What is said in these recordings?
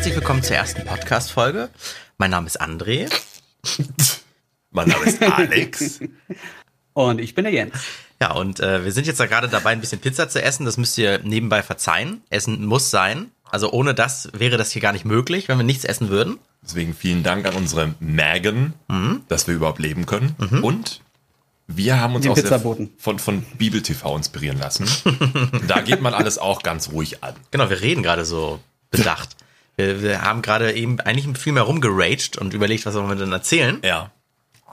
Herzlich willkommen zur ersten Podcast-Folge. Mein Name ist André. mein Name ist Alex. Und ich bin der Jens. Ja, und äh, wir sind jetzt da gerade dabei, ein bisschen Pizza zu essen. Das müsst ihr nebenbei verzeihen. Essen muss sein. Also ohne das wäre das hier gar nicht möglich, wenn wir nichts essen würden. Deswegen vielen Dank an unsere Magen, mhm. dass wir überhaupt leben können. Mhm. Und wir haben uns auch von, von Bibel TV inspirieren lassen. da geht man alles auch ganz ruhig an. Genau, wir reden gerade so bedacht. Wir, wir haben gerade eben eigentlich viel mehr rumgeraged und überlegt, was wollen wir denn erzählen. Ja.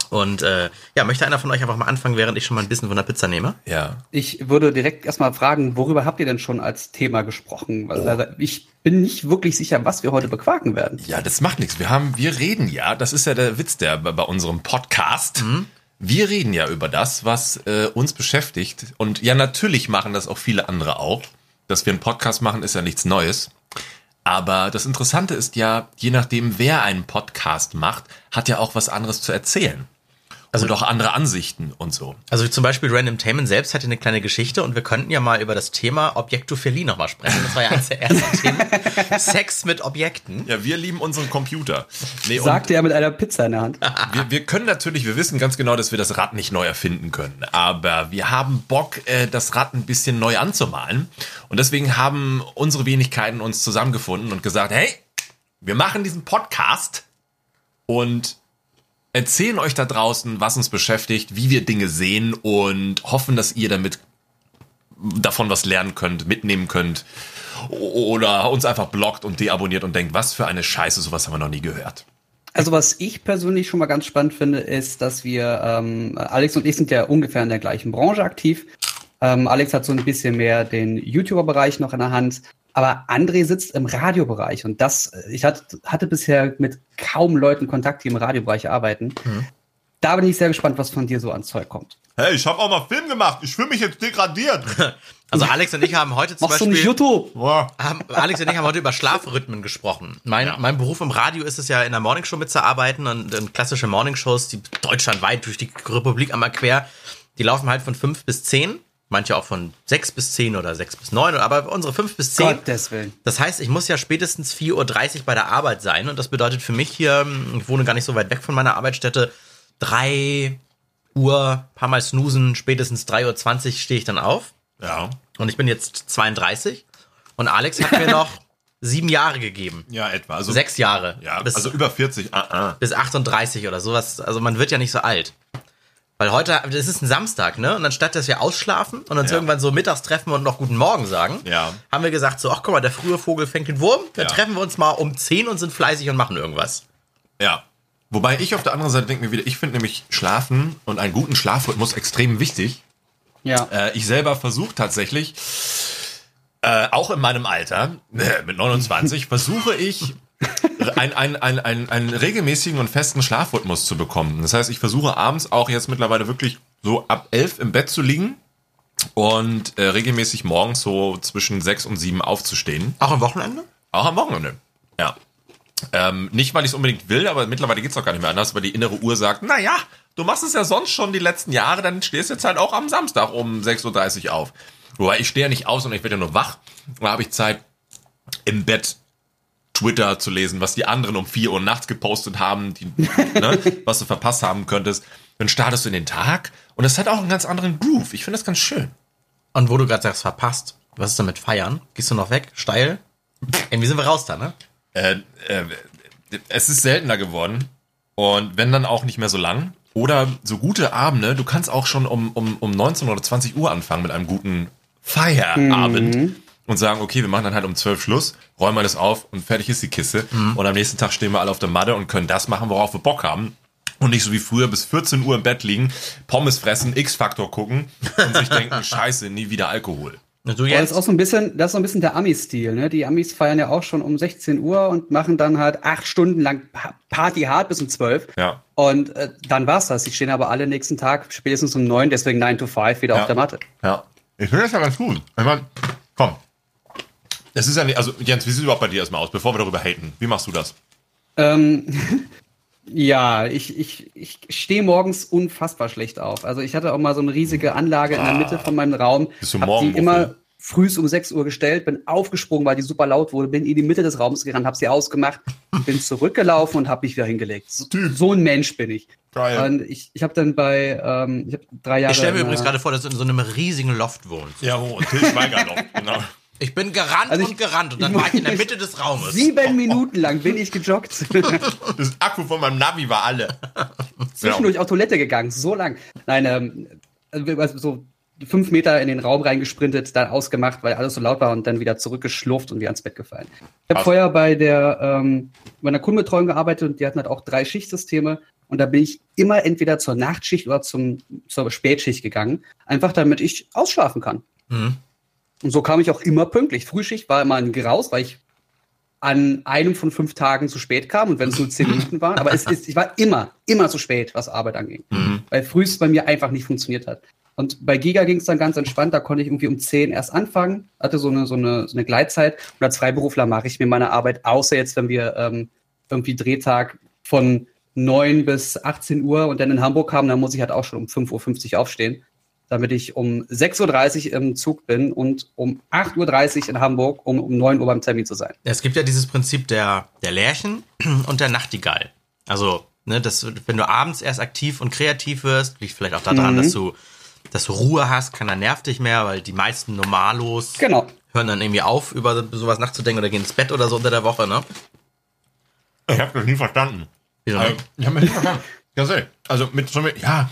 Und äh, ja, möchte einer von euch einfach mal anfangen, während ich schon mal ein bisschen von der Pizza nehme? Ja. Ich würde direkt erstmal fragen, worüber habt ihr denn schon als Thema gesprochen? Oh. Also ich bin nicht wirklich sicher, was wir heute bequaken werden. Ja, das macht nichts. Wir haben, wir reden ja, das ist ja der Witz der bei unserem Podcast. Mhm. Wir reden ja über das, was äh, uns beschäftigt. Und ja, natürlich machen das auch viele andere auch. Dass wir einen Podcast machen, ist ja nichts Neues. Aber das Interessante ist ja, je nachdem, wer einen Podcast macht, hat ja auch was anderes zu erzählen. Also auch andere Ansichten und so. Also zum Beispiel Random Tainment selbst hatte eine kleine Geschichte und wir könnten ja mal über das Thema Objektophilie nochmal sprechen. Das war ja eines der ersten Themen. Sex mit Objekten. Ja, wir lieben unseren Computer. Nee, Sagt er mit einer Pizza in der Hand. wir, wir können natürlich, wir wissen ganz genau, dass wir das Rad nicht neu erfinden können. Aber wir haben Bock, äh, das Rad ein bisschen neu anzumalen. Und deswegen haben unsere Wenigkeiten uns zusammengefunden und gesagt, hey, wir machen diesen Podcast und erzählen euch da draußen, was uns beschäftigt, wie wir Dinge sehen und hoffen, dass ihr damit davon was lernen könnt, mitnehmen könnt oder uns einfach blockt und deabonniert und denkt, was für eine Scheiße, sowas haben wir noch nie gehört. Also was ich persönlich schon mal ganz spannend finde, ist, dass wir, ähm, Alex und ich sind ja ungefähr in der gleichen Branche aktiv. Ähm, Alex hat so ein bisschen mehr den YouTuber-Bereich noch in der Hand. Aber André sitzt im Radiobereich und das, ich hatte, hatte bisher mit kaum Leuten Kontakt, die im Radiobereich arbeiten. Mhm. Da bin ich sehr gespannt, was von dir so an Zeug kommt. Hey, ich habe auch mal Film gemacht. Ich fühle mich jetzt degradiert. Also Alex und ich haben heute zum Machst Beispiel. Du nicht YouTube? Haben, Alex und ich haben heute über Schlafrhythmen gesprochen. Mein, ja. mein Beruf im Radio ist es ja, in der Morningshow mitzuarbeiten und, und klassische Morningshows, die deutschlandweit durch die Republik einmal quer, die laufen halt von fünf bis zehn manche auch von sechs bis zehn oder sechs bis neun, aber unsere fünf bis zehn. Gottes Willen. Das heißt, ich muss ja spätestens 4.30 Uhr bei der Arbeit sein und das bedeutet für mich hier, ich wohne gar nicht so weit weg von meiner Arbeitsstätte, drei Uhr, paar Mal snoosen, spätestens 3.20 Uhr stehe ich dann auf. Ja. Und ich bin jetzt 32 und Alex hat mir noch sieben Jahre gegeben. Ja, etwa. Also, Sechs Jahre. Ja, bis, also über 40. Uh -uh. Bis 38 oder sowas. Also man wird ja nicht so alt. Weil heute, das ist ein Samstag, ne? Und anstatt dass wir ausschlafen und uns ja. irgendwann so mittags treffen und noch guten Morgen sagen, ja. haben wir gesagt, so, ach guck mal, der frühe Vogel fängt den Wurm, dann ja. treffen wir uns mal um 10 und sind fleißig und machen irgendwas. Ja. Wobei ich auf der anderen Seite denke mir wieder, ich finde nämlich Schlafen und einen guten Schlafrhythmus extrem wichtig. Ja. Äh, ich selber versuche tatsächlich, äh, auch in meinem Alter, äh, mit 29, versuche ich ein, ein, ein, ein, einen regelmäßigen und festen Schlafrhythmus zu bekommen. Das heißt, ich versuche abends auch jetzt mittlerweile wirklich so ab elf im Bett zu liegen und äh, regelmäßig morgens so zwischen sechs und sieben aufzustehen. Auch am Wochenende? Auch am Wochenende, ja. Ähm, nicht, weil ich es unbedingt will, aber mittlerweile geht's auch gar nicht mehr anders, weil die innere Uhr sagt, na ja, du machst es ja sonst schon die letzten Jahre, dann stehst du jetzt halt auch am Samstag um 6.30 Uhr auf. Wobei ich stehe ja nicht aus und ich werde ja nur wach. Da habe ich Zeit, im Bett Twitter zu lesen, was die anderen um 4 Uhr nachts gepostet haben, die, ne, was du verpasst haben könntest. Dann startest du in den Tag und es hat auch einen ganz anderen Groove. Ich finde das ganz schön. Und wo du gerade sagst, verpasst, was ist damit feiern? Gehst du noch weg? Steil? Irgendwie sind wir raus da, ne? Äh, äh, es ist seltener geworden. Und wenn dann auch nicht mehr so lang. Oder so gute Abende, du kannst auch schon um, um, um 19 oder 20 Uhr anfangen mit einem guten Feierabend. Mhm und sagen, okay, wir machen dann halt um zwölf Schluss, räumen alles auf und fertig ist die Kiste. Mhm. Und am nächsten Tag stehen wir alle auf der Matte und können das machen, worauf wir Bock haben. Und nicht so wie früher bis 14 Uhr im Bett liegen, Pommes fressen, X-Faktor gucken und sich denken, scheiße, nie wieder Alkohol. Du jetzt? Das ist auch so ein bisschen, das ist so ein bisschen der Ami-Stil, ne? Die Amis feiern ja auch schon um 16 Uhr und machen dann halt acht Stunden lang Party hart bis um 12. Ja. Und äh, dann war's das. Die stehen aber alle nächsten Tag spätestens um neun, deswegen 9 to 5 wieder ja. auf der Matte. Ja. Ich finde das ja ganz gut. Ich meine, komm, es ist ja nicht, also Jens, wie sieht es überhaupt bei dir erstmal aus, bevor wir darüber haten? Wie machst du das? Ähm, ja, ich, ich, ich stehe morgens unfassbar schlecht auf. Also ich hatte auch mal so eine riesige Anlage in der Mitte von meinem Raum. Bist du morgen die immer frühs um 6 Uhr gestellt, bin aufgesprungen, weil die super laut wurde, bin in die Mitte des Raums gerannt, habe sie ausgemacht, bin zurückgelaufen und habe mich wieder hingelegt. So, so, ein Mensch bin ich. Geil. Und ich, ich habe dann bei, ähm, ich habe drei Jahre. Ich stelle mir übrigens gerade vor, dass du in so einem riesigen Loft wohnst. Ja, oh, Till Schweiger Loft, genau. Ich bin gerannt also ich, und gerannt und dann war ich in der Mitte des Raumes. Sieben Minuten lang bin ich gejoggt. Das Akku von meinem Navi war alle. Zwischendurch auf Toilette gegangen, so lang. Nein, ähm, also so fünf Meter in den Raum reingesprintet, dann ausgemacht, weil alles so laut war und dann wieder zurückgeschlurft und wieder ans Bett gefallen. Ich habe vorher bei der ähm, bei einer Kundenbetreuung gearbeitet und die hatten halt auch drei Schichtsysteme und da bin ich immer entweder zur Nachtschicht oder zum, zur Spätschicht gegangen, einfach damit ich ausschlafen kann. Mhm. Und so kam ich auch immer pünktlich. Frühschicht war immer ein Graus, weil ich an einem von fünf Tagen zu spät kam und wenn es nur zehn Minuten waren. Aber es ist, ich war immer, immer zu spät, was Arbeit anging. Mhm. Weil frühst bei mir einfach nicht funktioniert hat. Und bei Giga ging es dann ganz entspannt, da konnte ich irgendwie um 10 erst anfangen, hatte so eine, so eine, so eine Gleitzeit. Und als Freiberufler mache ich mir meine Arbeit, außer jetzt, wenn wir ähm, irgendwie Drehtag von 9 bis 18 Uhr und dann in Hamburg haben, dann muss ich halt auch schon um 5.50 Uhr aufstehen, damit ich um 6.30 Uhr im Zug bin und um 8.30 Uhr in Hamburg, um um 9 Uhr beim Termin zu sein. Es gibt ja dieses Prinzip der, der Lärchen und der Nachtigall. Also, ne, das, wenn du abends erst aktiv und kreativ wirst, liegt vielleicht auch daran, mhm. dass du dass du Ruhe hast, keiner nervt dich mehr, weil die meisten Normalos genau. hören dann irgendwie auf, über sowas nachzudenken oder gehen ins Bett oder so unter der Woche, ne? Ich habe das nie verstanden. Wieso also, ich habe mir nicht verstanden. Ja, also mit so mit, ja,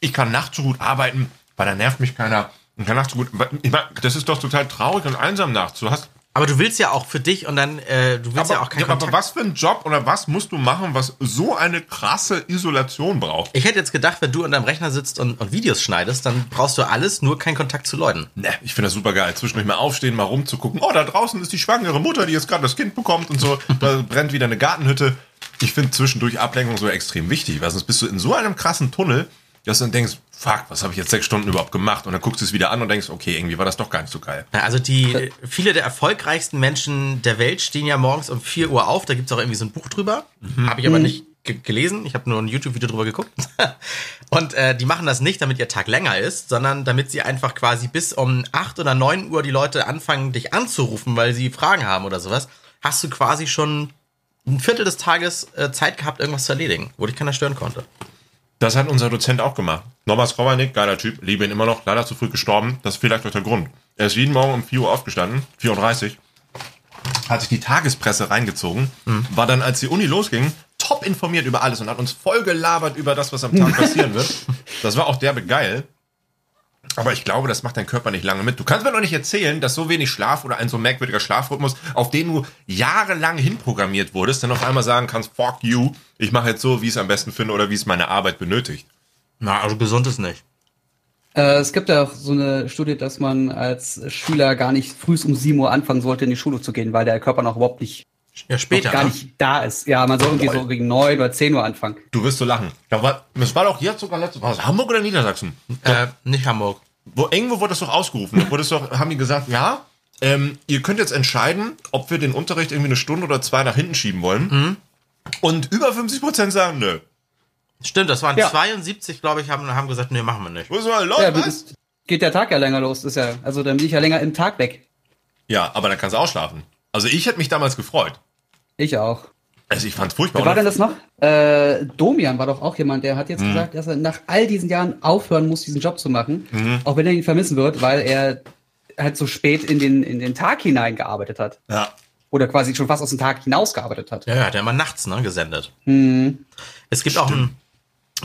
ich kann nachts so gut arbeiten, weil da nervt mich keiner. Kann nachts so gut. Ich mein, das ist doch total traurig und einsam nachts. Du hast aber du willst ja auch für dich und dann, äh, du willst aber, ja auch keinen ja, Kontakt. Aber was für ein Job oder was musst du machen, was so eine krasse Isolation braucht? Ich hätte jetzt gedacht, wenn du an deinem Rechner sitzt und, und Videos schneidest, dann brauchst du alles, nur keinen Kontakt zu Leuten. Ne, ich finde das super geil. Zwischendurch mal aufstehen, mal rumzugucken. Oh, da draußen ist die schwangere Mutter, die jetzt gerade das Kind bekommt und so. da brennt wieder eine Gartenhütte. Ich finde zwischendurch Ablenkung so extrem wichtig, weil sonst bist du in so einem krassen Tunnel, dass du dann denkst, fuck, was habe ich jetzt sechs Stunden überhaupt gemacht? Und dann guckst du es wieder an und denkst, okay, irgendwie war das doch gar nicht so geil. Also die, viele der erfolgreichsten Menschen der Welt stehen ja morgens um 4 Uhr auf. Da gibt es auch irgendwie so ein Buch drüber. Mhm. Habe ich aber nicht gelesen. Ich habe nur ein YouTube-Video drüber geguckt. und äh, die machen das nicht, damit ihr Tag länger ist, sondern damit sie einfach quasi bis um 8 oder 9 Uhr die Leute anfangen, dich anzurufen, weil sie Fragen haben oder sowas. Hast du quasi schon ein Viertel des Tages äh, Zeit gehabt, irgendwas zu erledigen, wo dich keiner stören konnte. Das hat unser Dozent auch gemacht. Norbert Skrowanik, geiler Typ, liebe ihn immer noch, leider zu früh gestorben. Das ist vielleicht auch der Grund. Er ist jeden Morgen um 4 Uhr aufgestanden, 4.30 Uhr, hat sich die Tagespresse reingezogen, mhm. war dann, als die Uni losging, top informiert über alles und hat uns voll gelabert über das, was am Tag passieren wird. Das war auch derbe geil. Aber ich glaube, das macht dein Körper nicht lange mit. Du kannst mir doch nicht erzählen, dass so wenig Schlaf oder ein so merkwürdiger Schlafrhythmus, auf den du jahrelang hinprogrammiert wurdest, dann auf einmal sagen kannst, fuck you, ich mache jetzt so, wie ich es am besten finde oder wie es meine Arbeit benötigt. Na, also gesund ist nicht. Äh, es gibt ja auch so eine Studie, dass man als Schüler gar nicht früh um 7 Uhr anfangen sollte, in die Schule zu gehen, weil der Körper noch überhaupt nicht ja, später. gar ne? nicht da ist. Ja, man soll irgendwie so gegen 9 oder 10 Uhr anfangen. Du wirst so lachen. Das war, das war doch jetzt sogar letztes Mal. Hamburg oder Niedersachsen? Äh, nicht Hamburg. Wo, irgendwo wurde das doch ausgerufen. Da wurde es doch, haben die gesagt, ja, ähm, ihr könnt jetzt entscheiden, ob wir den Unterricht irgendwie eine Stunde oder zwei nach hinten schieben wollen. Mhm. Und über 50 Prozent sagen, nö. Stimmt, das waren ja. 72, glaube ich, haben, haben gesagt, nee, machen wir nicht. Wo ist mal los, ja, was? geht der Tag ja länger los. Ist ja, also dann bin ich ja länger im Tag weg. Ja, aber dann kannst du ausschlafen. Also ich hätte mich damals gefreut. Ich auch. Also ich fand's furchtbar. Wer war denn das noch? Äh, Domian war doch auch jemand, der hat jetzt mhm. gesagt, dass er nach all diesen Jahren aufhören muss, diesen Job zu machen, mhm. auch wenn er ihn vermissen wird, weil er halt so spät in den, in den Tag hineingearbeitet hat. Ja. Oder quasi schon fast aus dem Tag hinausgearbeitet hat. Ja, ja, der immer nachts ne, gesendet. Mhm. Es gibt Stimmt. auch einen,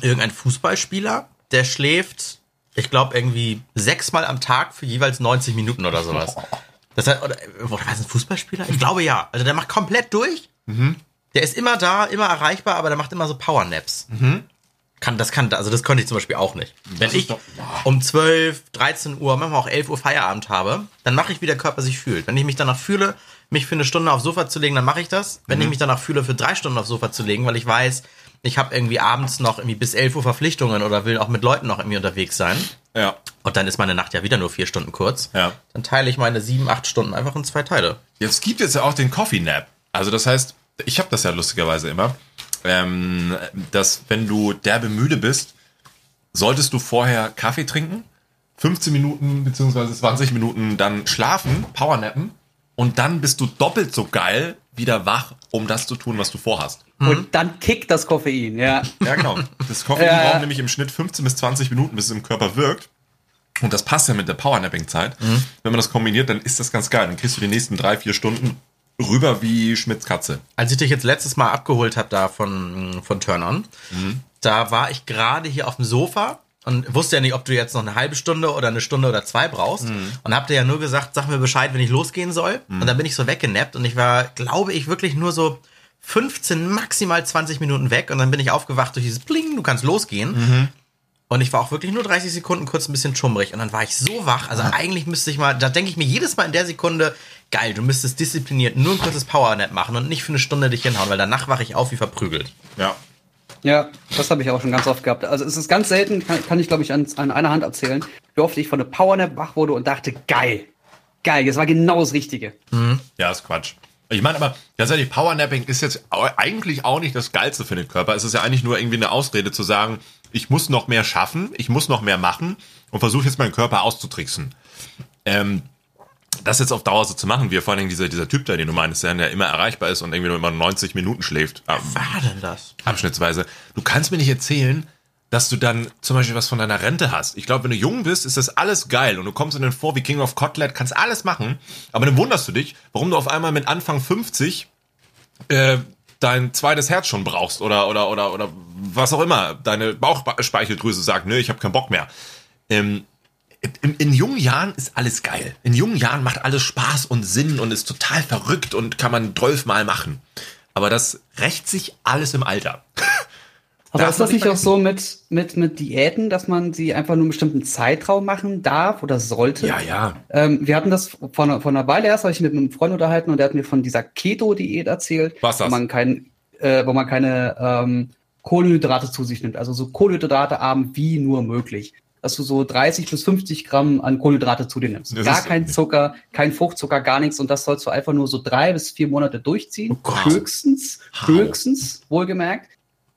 irgendeinen Fußballspieler, der schläft, ich glaube, irgendwie sechsmal am Tag für jeweils 90 Minuten oder sowas. Das heißt, oder, oder war es ein Fußballspieler? Ich glaube ja. Also der macht komplett durch. Mhm. Der ist immer da, immer erreichbar, aber der macht immer so Powernaps. Mhm. Kann, das kann, also das konnte ich zum Beispiel auch nicht. Wenn ich doch, um 12, 13 Uhr, manchmal auch 11 Uhr Feierabend habe, dann mache ich, wie der Körper sich fühlt. Wenn ich mich danach fühle, mich für eine Stunde aufs Sofa zu legen, dann mache ich das. Wenn mhm. ich mich danach fühle, für drei Stunden aufs Sofa zu legen, weil ich weiß, ich habe irgendwie abends noch irgendwie bis 11 Uhr Verpflichtungen oder will auch mit Leuten noch irgendwie unterwegs sein. Ja. Und dann ist meine Nacht ja wieder nur vier Stunden kurz. Ja. Dann teile ich meine sieben, acht Stunden einfach in zwei Teile. Jetzt gibt es ja auch den Coffee Nap. Also das heißt, ich habe das ja lustigerweise immer, ähm, dass wenn du derbe müde bist, solltest du vorher Kaffee trinken 15 Minuten beziehungsweise 20 Minuten dann schlafen, Powernappen und dann bist du doppelt so geil wieder wach, um das zu tun, was du vorhast. Und dann kickt das Koffein, ja. Ja, genau. Das Koffein Ja. braucht nämlich im Schnitt 15 bis 20 Minuten, bis es im Körper wirkt. Und das passt ja mit der Powernapping-Zeit. Wenn man das kombiniert, dann ist das ganz geil. Dann kriegst du die nächsten drei, vier Stunden rüber wie Schmidts Katze. Als ich dich jetzt letztes Mal abgeholt habe da von, von Turn On, da war ich gerade hier auf dem Sofa und wusste ja nicht, ob du jetzt noch eine halbe Stunde oder eine Stunde oder zwei brauchst. Und hab dir ja nur gesagt, sag mir Bescheid, wenn ich losgehen soll. Und dann bin ich so weggenappt und ich war, glaube ich, wirklich nur so 15, maximal 20 Minuten weg. Und dann bin ich aufgewacht durch dieses Bling, du kannst losgehen. Und ich war auch wirklich nur 30 Sekunden kurz ein bisschen schummrig. Und dann war ich so wach. Also eigentlich müsste ich mal, da denke ich mir jedes Mal in der Sekunde, geil, du müsstest diszipliniert nur ein kurzes Powernap machen und nicht für eine Stunde dich hinhauen, weil danach wache ich auf wie verprügelt. Ja. Ja, das habe ich auch schon ganz oft gehabt. Also es ist ganz selten, kann, kann ich glaube ich an, an einer Hand erzählen, wie oft ich von der Powernap wach wurde und dachte, geil, geil, das war genau das Richtige. Ja, ist Quatsch. Ich meine aber, ganz ehrlich, Powernapping ist jetzt eigentlich auch nicht das Geilste für den Körper. Es ist ja eigentlich nur irgendwie eine Ausrede zu sagen, ich muss noch mehr schaffen, ich muss noch mehr machen und versuche jetzt meinen Körper auszutricksen. Ähm, das jetzt auf Dauer so zu machen, wie vor allen Dingen dieser, dieser Typ da, den du meinst, der immer erreichbar ist und irgendwie nur immer 90 Minuten schläft, ähm, War denn das? abschnittsweise. Du kannst mir nicht erzählen, dass du dann zum Beispiel was von deiner Rente hast. Ich glaube, wenn du jung bist, ist das alles geil und du kommst in den vor wie King of Kotlet, kannst alles machen, aber dann wunderst du dich, warum du auf einmal mit Anfang 50 äh, dein zweites Herz schon brauchst oder oder oder oder was auch immer deine Bauchspeicheldrüse sagt, nö, ich habe keinen Bock mehr. Ähm, in, in jungen Jahren ist alles geil. In jungen Jahren macht alles Spaß und Sinn und ist total verrückt und kann man zwölfmal machen. Aber das rächt sich alles im Alter. Aber ist das nicht nicht auch so mit, mit, mit Diäten, dass man sie einfach nur einen bestimmten Zeitraum machen darf oder sollte? Ja, ja. Ähm, wir hatten das vor einer, vor einer Weile erst, habe ich mit einem Freund unterhalten und der hat mir von dieser Keto-Diät erzählt, Was das? wo man kein, äh, wo man keine ähm, Kohlenhydrate zu sich nimmt, also so Kohlenhydrate arm wie nur möglich. Dass du so 30 bis 50 Gramm an Kohlenhydrate zu dir nimmst. Das gar kein Zucker, kein Fruchtzucker, gar nichts und das sollst du einfach nur so drei bis vier Monate durchziehen. Gott. höchstens, höchstens, wohlgemerkt.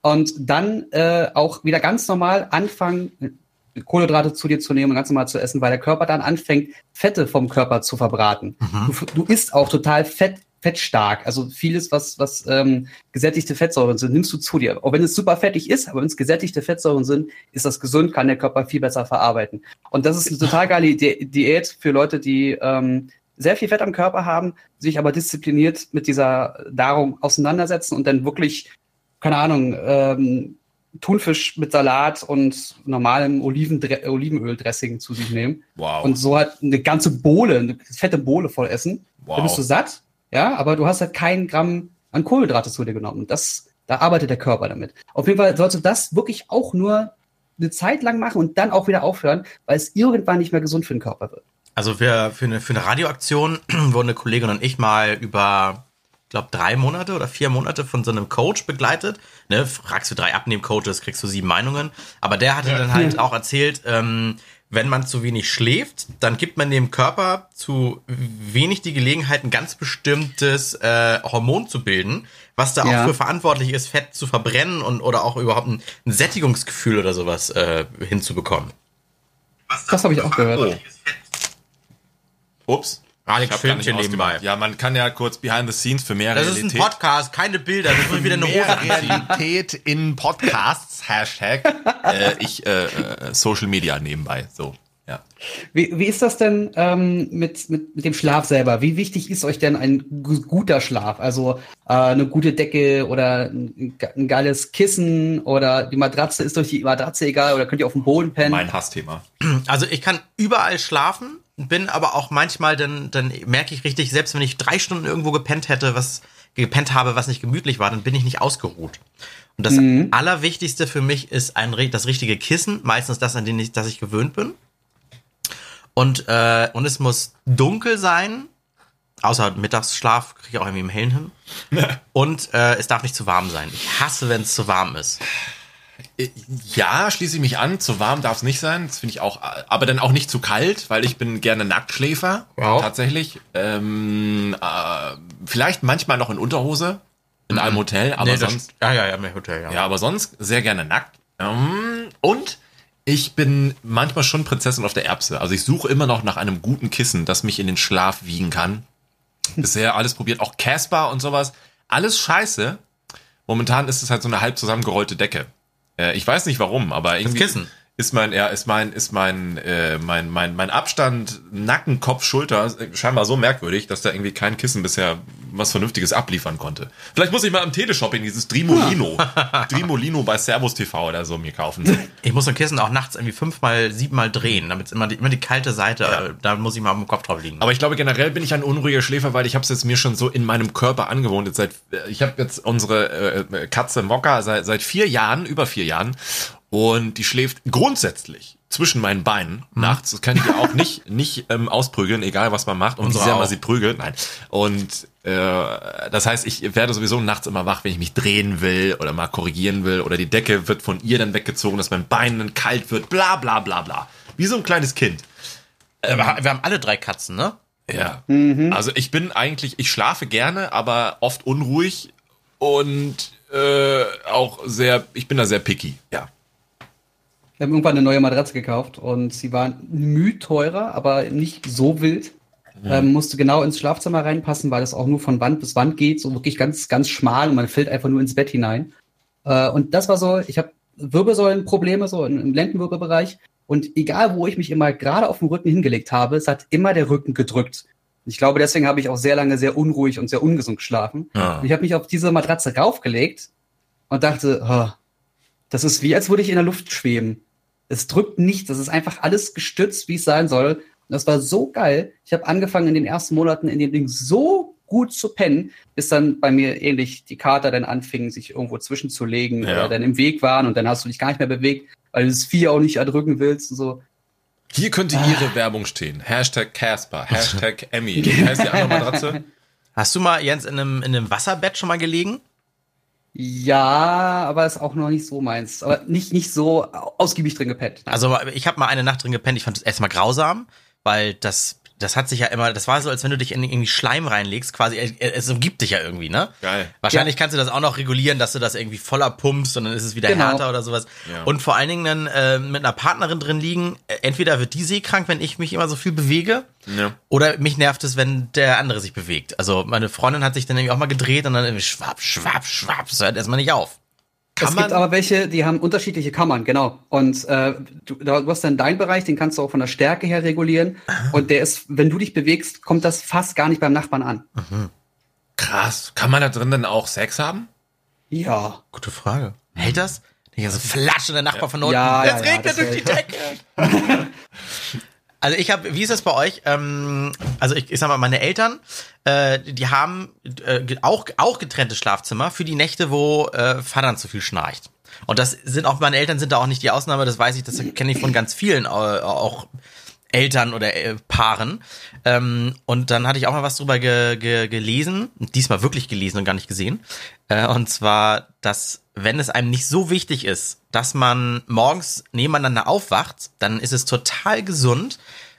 Und dann äh, auch wieder ganz normal anfangen, Kohlenhydrate zu dir zu nehmen und ganz normal zu essen, weil der Körper dann anfängt, Fette vom Körper zu verbraten. Du, du isst auch total fett, fettstark. Also vieles, was, was ähm, gesättigte Fettsäuren sind, nimmst du zu dir. Auch wenn es super fettig ist, aber wenn es gesättigte Fettsäuren sind, ist das gesund, kann der Körper viel besser verarbeiten. Und das ist eine total geile Di Diät für Leute, die ähm, sehr viel Fett am Körper haben, sich aber diszipliniert mit dieser Nahrung auseinandersetzen und dann wirklich, keine Ahnung, ähm, Thunfisch mit Salat und normalem Olivendre Olivenöldressing zu sich nehmen Wow. und so halt eine ganze Bohle, eine fette Bohle voll essen. Wow. Dann bist du satt, ja, aber du hast halt keinen Gramm an Kohlenhydrate zu dir genommen. Und das, da arbeitet der Körper damit. Auf jeden Fall sollst du das wirklich auch nur eine Zeit lang machen und dann auch wieder aufhören, weil es irgendwann nicht mehr gesund für den Körper wird. Also wir, für, eine, für eine Radioaktion wurden eine Kollegin und ich mal über, ich glaube, drei Monate oder vier Monate von so einem Coach begleitet. Ne, fragst du drei Abnehm-Coaches, kriegst du sieben Meinungen. Aber der hatte dann halt auch erzählt, ähm, wenn man zu wenig schläft, dann gibt man dem Körper zu wenig die Gelegenheit, ein ganz bestimmtes äh, Hormon zu bilden, was da Ja. auch für verantwortlich ist, Fett zu verbrennen und oder auch überhaupt ein, ein Sättigungsgefühl oder sowas äh, hinzubekommen. Das habe ich auch gehört. Oh. Ups. Alex Ich hab gar filmt nicht hier nebenbei. Ja, man kann ja kurz behind the scenes für mehr Das ist Realität. ein Podcast, keine Bilder. Das muss wieder eine mehr. Realität in Podcasts, Hashtag. äh, ich, äh, äh, Social Media nebenbei. So, ja. Wie, wie ist das denn ähm, mit, mit, mit dem Schlaf selber? Wie wichtig ist euch denn ein gu- guter Schlaf? Also äh, eine gute Decke oder ein, ein geiles Kissen oder die Matratze ist euch die Matratze egal oder könnt ihr auf dem Boden pennen? Mein Hassthema. Also ich kann überall schlafen, bin aber auch manchmal, dann, dann merke ich richtig, selbst wenn ich drei Stunden irgendwo gepennt hätte, was gepennt habe, was nicht gemütlich war, dann bin ich nicht ausgeruht. Und das Allerwichtigste für mich ist ein, das richtige Kissen, meistens das, an dem ich, das ich gewöhnt bin. Und, äh, und es muss dunkel sein, außer Mittagsschlaf kriege ich auch irgendwie im Hellen hin. Und äh, es darf nicht zu warm sein. Ich hasse, wenn es zu warm ist. Ja, schließe ich mich an. Zu warm darf es nicht sein. Das finde ich auch, aber dann auch nicht zu kalt, weil ich bin gerne Nacktschläfer. Wow. Tatsächlich. Ähm, äh, vielleicht manchmal noch in Unterhose in einem Hotel, aber Nee, das- sonst, ja, ja, ja, im Hotel, ja. ja, aber sonst sehr gerne nackt. Ähm, und Ich bin manchmal schon Prinzessin auf der Erbse. Also ich suche immer noch nach einem guten Kissen, das mich in den Schlaf wiegen kann. Bisher alles probiert, auch Casper und sowas. Alles scheiße. Momentan ist es halt so eine halb zusammengerollte Decke. Äh, ich weiß nicht warum, aber irgendwie. Das Kissen ist mein, ja, ist mein, ist mein, äh, mein, mein, mein Abstand Nacken, Kopf, Schulter scheinbar so merkwürdig, dass da irgendwie kein Kissen bisher was Vernünftiges abliefern konnte. Vielleicht muss ich mal im Teleshopping dieses Drimolino, Drimolino bei Servus TV oder so mir kaufen. Ich muss so ein Kissen auch nachts irgendwie fünfmal, siebenmal drehen, damit es immer die, immer die kalte Seite, ja. da muss ich mal am Kopf drauf liegen. Aber ich glaube generell bin ich ein unruhiger Schläfer, weil ich habe es jetzt mir schon so in meinem Körper angewohnt. Jetzt seit, ich habe jetzt unsere äh, Katze Mokka seit, seit vier Jahren, über vier Jahren und die schläft grundsätzlich zwischen meinen Beinen mhm. nachts. Das kann ich ja auch nicht, nicht ähm, ausprügeln, egal was man macht und wie sehr man sie prügelt. Nein. Und äh, das heißt, ich werde sowieso nachts immer wach, wenn ich mich drehen will oder mal korrigieren will oder die Decke wird von ihr dann weggezogen, dass mein Bein dann kalt wird, bla bla bla bla. Wie so ein kleines Kind. Ähm, wir haben alle drei Katzen, ne? Ja. Mhm. Also ich bin eigentlich, ich schlafe gerne, aber oft unruhig und äh, auch sehr, ich bin da sehr picky, ja. Wir haben irgendwann eine neue Matratze gekauft und sie war müh teurer, aber nicht so wild. Ja. Ähm, musste genau ins Schlafzimmer reinpassen, weil es auch nur von Wand bis Wand geht, so wirklich ganz, ganz schmal und man fällt einfach nur ins Bett hinein. Äh, und das war so, ich habe Wirbelsäulenprobleme so im Lendenwirbelbereich und egal wo ich mich immer gerade auf dem Rücken hingelegt habe, es hat immer der Rücken gedrückt. Ich glaube, deswegen habe ich auch sehr lange sehr unruhig und sehr ungesund geschlafen. Ja. ich habe mich auf diese Matratze raufgelegt und dachte, oh, das ist wie, als würde ich in der Luft schweben. Es drückt nichts. Das ist einfach alles gestützt, wie es sein soll. Und das war so geil. Ich habe angefangen in den ersten Monaten in dem Ding so gut zu pennen, bis dann bei mir ähnlich die Kater dann anfingen, sich irgendwo zwischenzulegen ja. oder dann im Weg waren und dann hast du dich gar nicht mehr bewegt, weil du das Vieh auch nicht erdrücken willst und so. Hier könnte ah. Ihre Werbung stehen. Hashtag Casper, Hashtag Emmy. Wie heißt die andere Matratze? Hast du mal, Jens, in einem, in einem Wasserbett schon mal gelegen? Ja, aber ist auch noch nicht so meins. Aber nicht, nicht so ausgiebig drin gepennt. Also ich habe mal eine Nacht drin gepennt. Ich fand es erstmal grausam, weil das das hat sich ja immer, das war so, als wenn du dich in irgendwie Schleim reinlegst, quasi, es umgibt dich ja irgendwie, ne? Geil. Wahrscheinlich ja. kannst du das auch noch regulieren, dass du das irgendwie voller pumpst und dann ist es wieder genau. härter oder sowas. Ja. Und vor allen Dingen dann äh, mit einer Partnerin drin liegen, äh, entweder wird die seekrank, wenn ich mich immer so viel bewege, ja. oder mich nervt es, wenn der andere sich bewegt. Also meine Freundin hat sich dann irgendwie auch mal gedreht und dann irgendwie schwapp, schwapp, schwapp, das hört erstmal nicht auf. Kann es gibt aber welche, die haben unterschiedliche Kammern, genau. Und äh, du, du hast dann deinen Bereich, den kannst du auch von der Stärke her regulieren. Und der ist, wenn du dich bewegst, kommt das fast gar nicht beim Nachbarn an. Mhm. Krass. Kann man da drin dann auch Sex haben? Ja. Gute Frage. Hält das? Die ganze Flasche der Nachbar von unten. Ja, es ja, regnet ja, durch die Decke. Also ich habe, wie ist das bei euch? Ähm, also ich, ich sag mal, meine Eltern, äh, die haben äh, auch auch getrennte Schlafzimmer für die Nächte, wo äh, Vater zu viel schnarcht. Und das sind auch meine Eltern sind da auch nicht die Ausnahme. Das weiß ich, das kenne ich von ganz vielen äh, auch Eltern oder äh, Paaren. Ähm, und dann hatte ich auch mal was drüber ge ge gelesen, diesmal wirklich gelesen und gar nicht gesehen. Äh, und zwar, dass wenn es einem nicht so wichtig ist, dass man morgens nebeneinander aufwacht, dann ist es total gesund,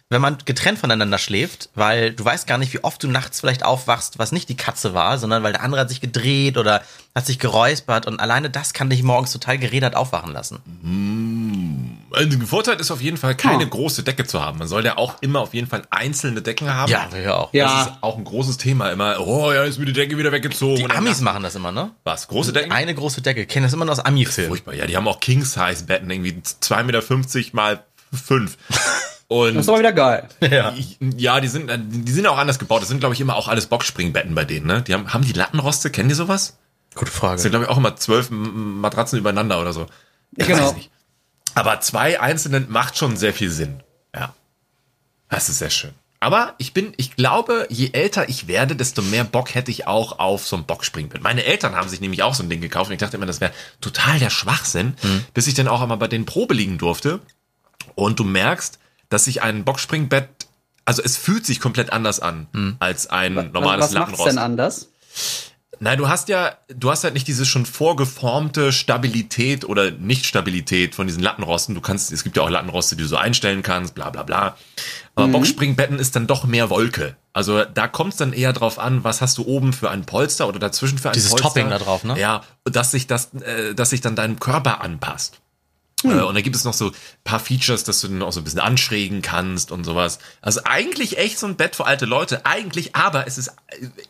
wenn man getrennt voneinander schläft, weil du weißt gar nicht, wie oft du nachts vielleicht aufwachst, was nicht die Katze war, sondern weil der andere hat sich gedreht oder hat sich geräuspert und alleine das kann dich morgens total gerädert aufwachen lassen. Mmh. Also der Vorteil ist auf jeden Fall, keine oh. große Decke zu haben. Man soll ja auch immer auf jeden Fall einzelne Decken haben. Ja, ja auch. Ja. Das ist auch ein großes Thema immer. Oh, ja, ist mir die Decke wieder weggezogen. Die Amis machen das immer, ne? Was? Große Decken? Eine große Decke. Ich kenne das immer nur aus Ami-Filmen. Furchtbar. Ja, die haben auch King-Size-Betten, irgendwie 2,50 Meter mal 5. Und das ist aber wieder geil. Ja. ja, die sind, die sind auch anders gebaut. Das sind, glaube ich, immer auch alles Boxspringbetten bei denen, ne? Die haben, haben die Lattenroste? Kennen die sowas? Gute Frage. Das sind, glaube ich, auch immer zwölf Matratzen übereinander oder so. Ich genau. weiß nicht. Aber zwei einzelnen macht schon sehr viel Sinn. Ja. Das ist sehr schön. Aber ich bin, ich glaube, je älter ich werde, desto mehr Bock hätte ich auch auf so ein Boxspringbett. Meine Eltern haben sich nämlich auch so ein Ding gekauft und ich dachte immer, das wäre total der Schwachsinn, mhm. bis ich dann auch einmal bei den Probe liegen durfte. Und du merkst, dass sich ein Boxspringbett, also es fühlt sich komplett anders an mhm. als ein normales was, was Lattenrost. Was denn anders? Nein, du hast ja, du hast halt nicht diese schon vorgeformte Stabilität oder Nicht-Stabilität von diesen Lattenrosten. Du kannst, es gibt ja auch Lattenroste, die du so einstellen kannst, bla bla bla. Aber mhm. Boxspringbetten ist dann doch mehr Wolke. Also da kommt es dann eher drauf an, was hast du oben für ein Polster oder dazwischen für ein Dieses Polster. Topping da drauf, ne? Ja, dass sich das, äh, dass sich dann deinem Körper anpasst. Hm. Äh, und da gibt es noch so paar Features, dass du dann auch so ein bisschen anschrägen kannst und sowas. Also eigentlich echt so ein Bett für alte Leute, eigentlich, aber es ist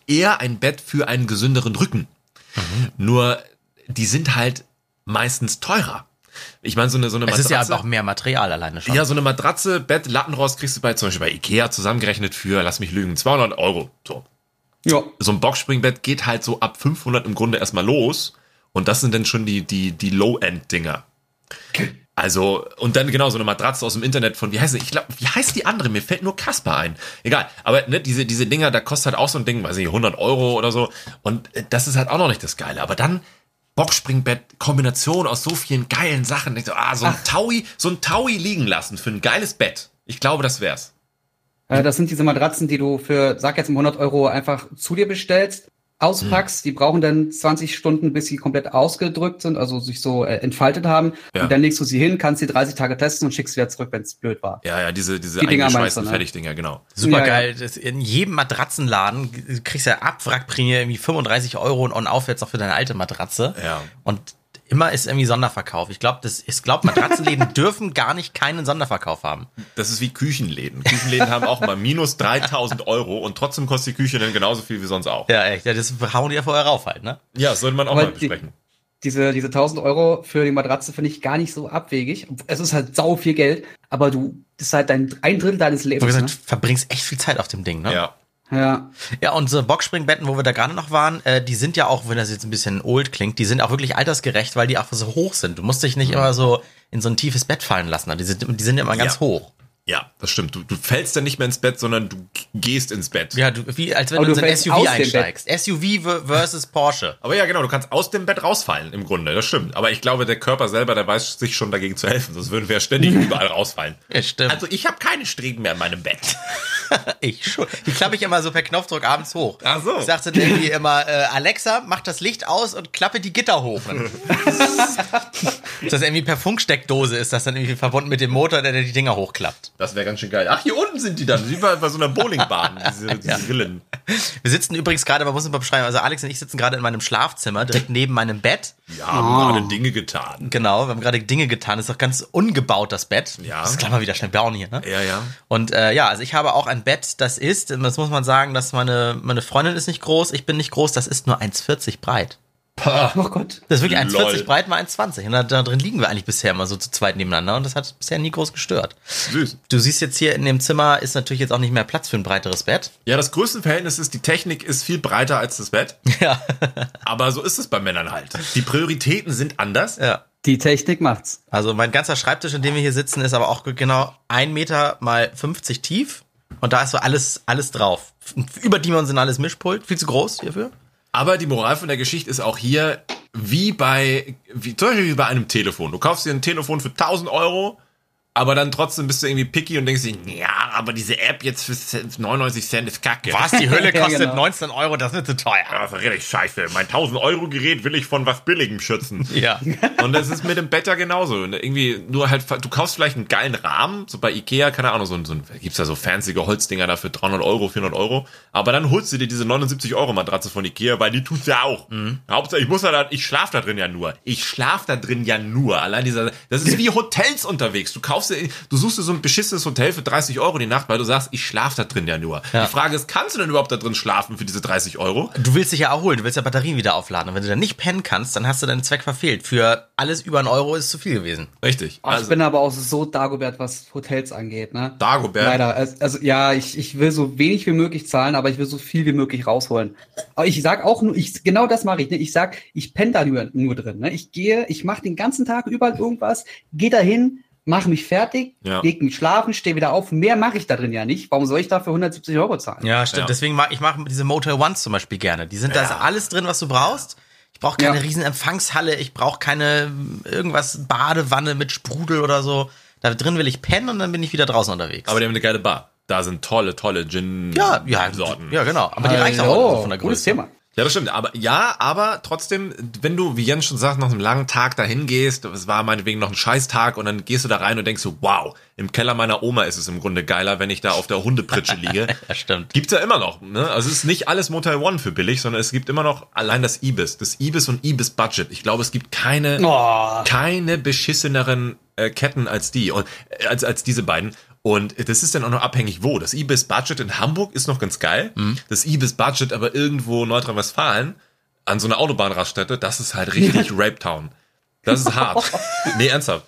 eher ein Bett für einen gesünderen Rücken. Mhm. Nur, die sind halt meistens teurer. Ich meine, so eine, so eine Matratze. Es ist ja auch mehr Material alleine schon. Ja, so eine Matratze, Bett, Lattenrost kriegst du bei, zum Beispiel bei Ikea zusammengerechnet für, lass mich lügen, 200 Euro. So. Ja. So ein Boxspringbett geht halt so ab 500 im Grunde erstmal los. Und das sind dann schon die, die, die Low-End-Dinger. Also, und dann genau so eine Matratze aus dem Internet von, wie heißt die? Ich glaube, wie heißt die andere? Mir fällt nur Kasper ein. Egal. Aber ne, diese, diese Dinger, da kostet halt auch so ein Ding, weiß ich, 100 Euro oder so. Und äh, das ist halt auch noch nicht das Geile. Aber dann Boxspringbett, Kombination aus so vielen geilen Sachen. Ich so, ah, so ein Ach. Taui, so ein Taui liegen lassen für ein geiles Bett. Ich glaube, das wär's. Äh, das sind diese Matratzen, die du für, sag jetzt 100 Euro einfach zu dir bestellst auspackst. Hm. Die brauchen dann 20 Stunden, bis sie komplett ausgedrückt sind, also sich so äh, entfaltet haben. Ja. Und dann legst du sie hin, kannst sie 30 Tage testen und schickst sie wieder zurück, wenn es blöd war. Ja, ja, diese, diese die eingeschweißten ne? Fertigdinger, genau. Super geil. Ja, ja. In jedem Matratzenladen kriegst du ja Abwrackprämie irgendwie 35 Euro und aufwärts auch für deine alte Matratze. Ja. Und immer ist irgendwie Sonderverkauf. Ich glaube, das, ich glaube, Matratzenläden dürfen gar nicht keinen Sonderverkauf haben. Das ist wie Küchenläden. Küchenläden haben auch mal minus 3000 Euro und trotzdem kostet die Küche dann genauso viel wie sonst auch. Ja, echt. Ja, das hauen die ja vorher rauf halt, ne? Ja, das sollte man auch Aber mal besprechen. Die, diese, diese 1000 Euro für die Matratze finde ich gar nicht so abwegig. Es ist halt sau viel Geld, aber du, das ist halt dein, ein Drittel deines Lebens. Du gesagt, ne? verbringst echt viel Zeit auf dem Ding, ne? Ja. Ja. Ja, und so Boxspringbetten, wo wir da gerade noch waren, äh, die sind ja auch, wenn das jetzt ein bisschen old klingt, die sind auch wirklich altersgerecht, weil die auch so hoch sind. Du musst dich nicht mhm. immer so in so ein tiefes Bett fallen lassen. Die sind, die sind ja immer ganz ja. hoch. Ja, das stimmt. Du, du fällst dann nicht mehr ins Bett, sondern du gehst ins Bett. Ja, du, wie, als wenn Aber du in ein SUV einsteigst. SUV versus Porsche. Aber ja, genau, du kannst aus dem Bett rausfallen, im Grunde. Das stimmt. Aber ich glaube, der Körper selber, der weiß sich schon dagegen zu helfen. Sonst würden wir ja ständig überall rausfallen. Ja, stimmt. Also ich habe keine Streben mehr in meinem Bett. ich schon. Die klappe ich immer so per Knopfdruck abends hoch. Ach so. Ich sagte irgendwie immer, äh, Alexa, mach das Licht aus und klappe die Gitter hoch. das irgendwie per Funksteckdose ist das dann irgendwie verbunden mit dem Motor, der die Dinger hochklappt. Das wäre ganz schön geil. Ach, hier unten sind die dann. Wie bei, bei so einer Bowlingbahn, diese, diese ja. Rillen. Wir sitzen übrigens gerade, man muss es mal beschreiben, also Alex und ich sitzen gerade in meinem Schlafzimmer, direkt neben meinem Bett. Ja, haben oh. gerade Dinge getan. Genau, wir haben gerade Dinge getan. Das ist doch ganz ungebaut, das Bett. Ja. Das kann man wieder schnell bauen hier, ne? Ja, ja. Und äh, ja, also ich habe auch ein Bett, das ist, das muss man sagen, dass meine, meine Freundin ist nicht groß, ich bin nicht groß, das ist nur 1,40 breit. Pah. Oh Gott. Das ist wirklich 1,40 breit mal 1,20. Und da, da, drin liegen wir eigentlich bisher immer so zu zweit nebeneinander und das hat bisher nie groß gestört. Süß. Du siehst jetzt hier in dem Zimmer ist natürlich jetzt auch nicht mehr Platz für ein breiteres Bett. Ja, das größte Verhältnis ist, die Technik ist viel breiter als das Bett. Ja. Aber so ist es bei Männern halt. Die Prioritäten sind anders. Ja. Die Technik macht's. Also mein ganzer Schreibtisch, in dem wir hier sitzen, ist aber auch genau ein Meter mal 50 tief. Und da ist so alles, alles drauf. Überdimensionales Mischpult, viel zu groß hierfür. Aber die Moral von der Geschichte ist auch hier, wie bei, wie, zum Beispiel wie bei einem Telefon. Du kaufst dir ein Telefon für 1000 Euro aber dann trotzdem bist du irgendwie picky und denkst dir, ja, aber diese App jetzt für 99 Cent ist kacke. Was, die Hölle kostet ja, genau. 19 Euro, das ist zu teuer. Das ist richtig scheiße. Mein 1000 Euro Gerät will ich von was Billigem schützen. Ja. Und das ist mit dem Bett ja genauso. Und irgendwie nur halt, du kaufst vielleicht einen geilen Rahmen, so bei Ikea, keine Ahnung, so ein, so ein gibt's ja so fancy Holzdinger da für 300 Euro, 400 Euro. Aber dann holst du dir diese 79 Euro Matratze von Ikea, weil die tut's ja auch. Mhm. Hauptsache, ich muss ja da, ich schlaf da drin ja nur. Ich schlaf da drin ja nur. Allein dieser, das ist wie Hotels unterwegs. Du kaufst dir, du suchst dir so ein beschissenes Hotel für 30 Euro die Nacht, weil du sagst, ich schlafe da drin ja nur. Ja. Die Frage ist, kannst du denn überhaupt da drin schlafen für diese 30 Euro? Du willst dich ja erholen, du willst ja Batterien wieder aufladen. Und wenn du dann nicht pennen kannst, dann hast du deinen Zweck verfehlt. Für alles über einen Euro ist zu viel gewesen. Richtig. Also, ich bin aber auch so Dagobert, was Hotels angeht, ne? Dagobert? Leider. Also, ja, ich, ich will so wenig wie möglich zahlen, aber ich will so viel wie möglich rausholen. Aber ich sag auch nur, ich, genau das mache ich, ne? Ich sag, ich penne da nur, nur drin, ne? Ich gehe, ich mache den ganzen Tag überall irgendwas, gehe dahin, mache mich fertig, ja. leg mich schlafen, stehe wieder auf. Mehr mache ich da drin ja nicht. Warum soll ich dafür 170 Euro zahlen? Ja, stimmt. Ja. Deswegen mag ich mache diese Motel Ones zum Beispiel gerne. Die sind ja. da ist alles drin, was du brauchst. Ich brauche keine ja. riesen Empfangshalle, ich brauche keine irgendwas Badewanne mit Sprudel oder so. Da drin will ich pennen und dann bin ich wieder draußen unterwegs. Aber die haben eine geile Bar. Da sind tolle, tolle Gin-Sorten. Ja, ja, ja, genau. Aber die reicht auch oh, von der Größe. Thema. Ja, das stimmt. Aber ja, aber trotzdem, wenn du, wie Jens schon sagt, nach einem langen Tag dahin gehst, es war meinetwegen noch ein Scheißtag und dann gehst du da rein und denkst so, wow, im Keller meiner Oma ist es im Grunde geiler, wenn ich da auf der Hundepritsche liege. ja, stimmt. Gibt's ja immer noch, ne? Also es ist nicht alles Motel One für billig, sondern es gibt immer noch allein das Ibis, das Ibis und Ibis Budget. Ich glaube, es gibt keine, Oh. keine beschisseneren äh, Ketten als die und äh, als als diese beiden. Und das ist dann auch noch abhängig wo. Das Ibis Budget in Hamburg ist noch ganz geil. Das Ibis Budget aber irgendwo Nordrhein-Westfalen an so einer Autobahnraststätte, das ist halt richtig Rape Town. Das ist hart. nee, ernsthaft.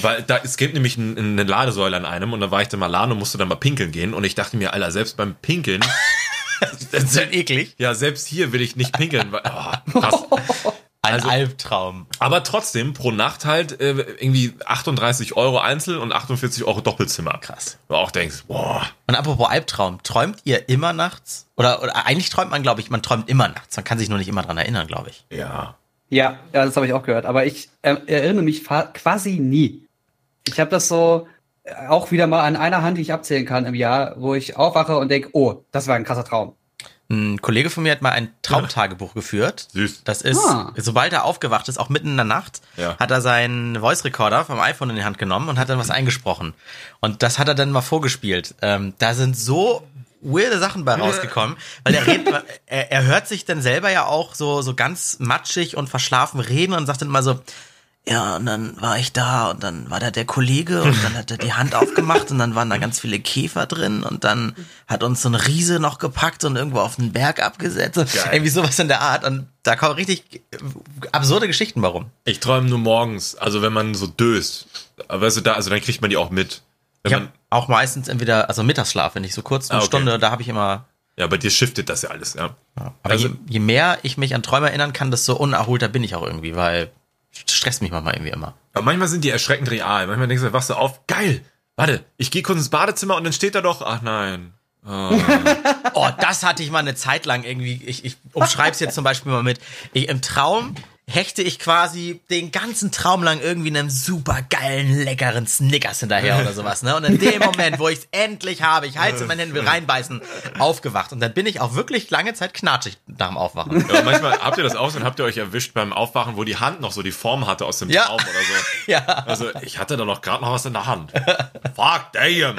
Weil da, es gibt nämlich ein, eine Ladesäule an einem und da war ich dann mal laden und musste dann mal pinkeln gehen und ich dachte mir, Alter, selbst beim Pinkeln, Das ist halt eklig. ja, selbst hier will ich nicht pinkeln. Weil, oh, krass. Ein Also- Albtraum. Aber trotzdem pro Nacht halt äh, irgendwie 38 Euro Einzel und 48 Euro Doppelzimmer. Krass. Wo du auch denkst, boah. Und apropos Albtraum, träumt ihr immer nachts? Oder, oder eigentlich träumt man, glaube ich, man träumt immer nachts. Man kann sich nur nicht immer dran erinnern, glaube ich. Ja. Ja, ja, das habe ich auch gehört. Aber ich äh, erinnere mich quasi nie. Ich habe das so äh, auch wieder mal an einer Hand, die ich abzählen kann im Jahr, wo ich aufwache und denke, oh, das war ein krasser Traum. Ein Kollege von mir hat mal ein Traumtagebuch geführt. Süß. Das ist, Ah. sobald er aufgewacht ist, auch mitten in der Nacht, Ja. hat er seinen Voice Recorder vom iPhone in die Hand genommen und hat dann was eingesprochen. Und das hat er dann mal vorgespielt. Ähm, da sind so weirde Sachen bei rausgekommen, weil er redet, er, er hört sich dann selber ja auch so, so ganz matschig und verschlafen reden und sagt dann immer so, ja, und dann war ich da und dann war da der Kollege und dann hat er die Hand aufgemacht und dann waren da ganz viele Käfer drin und dann hat uns so ein Riese noch gepackt und irgendwo auf den Berg abgesetzt. Und Geil. irgendwie sowas in der Art. Und da kommen richtig absurde Geschichten warum. Ich träume nur morgens, also wenn man so döst. Aber weißt du, da, also dann kriegt man die auch mit. Wenn Ich habe auch meistens entweder, also Mittagsschlaf, wenn ich so kurz eine Ah, okay. Stunde, da habe ich immer. ja, bei dir shiftet das ja alles, ja. Aber Also- je, je mehr ich mich an Träume erinnern kann, desto unerholter bin ich auch irgendwie, weil stresst mich manchmal irgendwie immer. Aber manchmal sind die erschreckend real. Manchmal denkst du, wachst du auf, geil, warte, ich gehe kurz ins Badezimmer und dann steht da doch, ach nein. Oh, das hatte ich mal eine Zeit lang irgendwie. Ich, ich umschreibe es jetzt zum Beispiel mal mit. Ich, Im Traum hechte ich quasi den ganzen Traum lang irgendwie einem super geilen, leckeren Snickers hinterher oder sowas. Ne? Und in dem Moment, wo ich es endlich habe, ich halte es in meine Hände, will reinbeißen, aufgewacht. Und dann bin ich auch wirklich lange Zeit knatschig nach dem Aufwachen. Ja, manchmal habt ihr das auch so und habt ihr euch erwischt beim Aufwachen, wo die Hand noch so die Form hatte aus dem Ja. Traum oder so. Ja. Also ich hatte da noch gerade noch was in der Hand. Fuck, damn.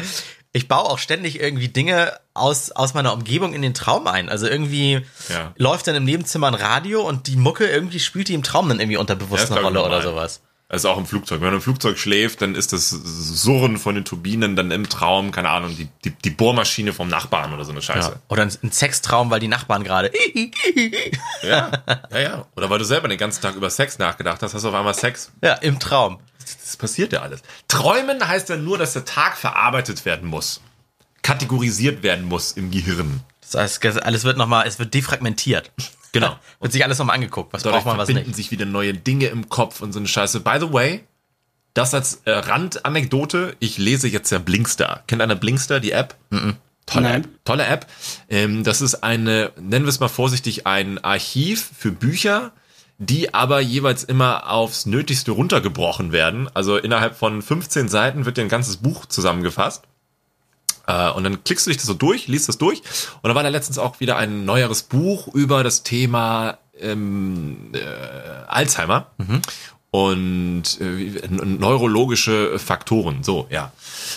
Ich baue auch ständig irgendwie Dinge aus, aus meiner Umgebung in den Traum ein. Also irgendwie Ja. läuft dann im Nebenzimmer ein Radio und die Mucke irgendwie spielt die im Traum dann irgendwie unterbewusst Ja, eine Rolle oder sowas. Also auch im Flugzeug. Wenn man im Flugzeug schläft, dann ist das Surren von den Turbinen dann im Traum, keine Ahnung, die, die, die Bohrmaschine vom Nachbarn oder so eine Scheiße. Ja. Oder ein, Sextraum, weil die Nachbarn gerade. Ja. ja, ja. Oder weil du selber den ganzen Tag über Sex nachgedacht hast, hast du auf einmal Sex. ja, im Traum. Das passiert ja alles. Träumen heißt ja nur, dass der Tag verarbeitet werden muss. Kategorisiert werden muss im Gehirn. Das heißt, alles wird nochmal, es wird defragmentiert. Genau. Wird sich alles nochmal angeguckt. Was Dadurch braucht man, was nicht. sich wieder neue Dinge im Kopf und so eine Scheiße. By the way, das als äh, Randanekdote, ich lese jetzt ja Blinkster. Kennt einer Blinkster, die App? Tolle Nein. App. Tolle App. Ähm, das ist eine, nennen wir es mal vorsichtig, ein Archiv für Bücher, die aber jeweils immer aufs Nötigste runtergebrochen werden. Also innerhalb von 15 Seiten wird dir ein ganzes Buch zusammengefasst. Äh, Und dann klickst du dich das so durch, liest das durch. Und da war da letztens auch wieder ein neueres Buch über das Thema ähm, äh, Alzheimer und äh, neurologische Faktoren. So, ja.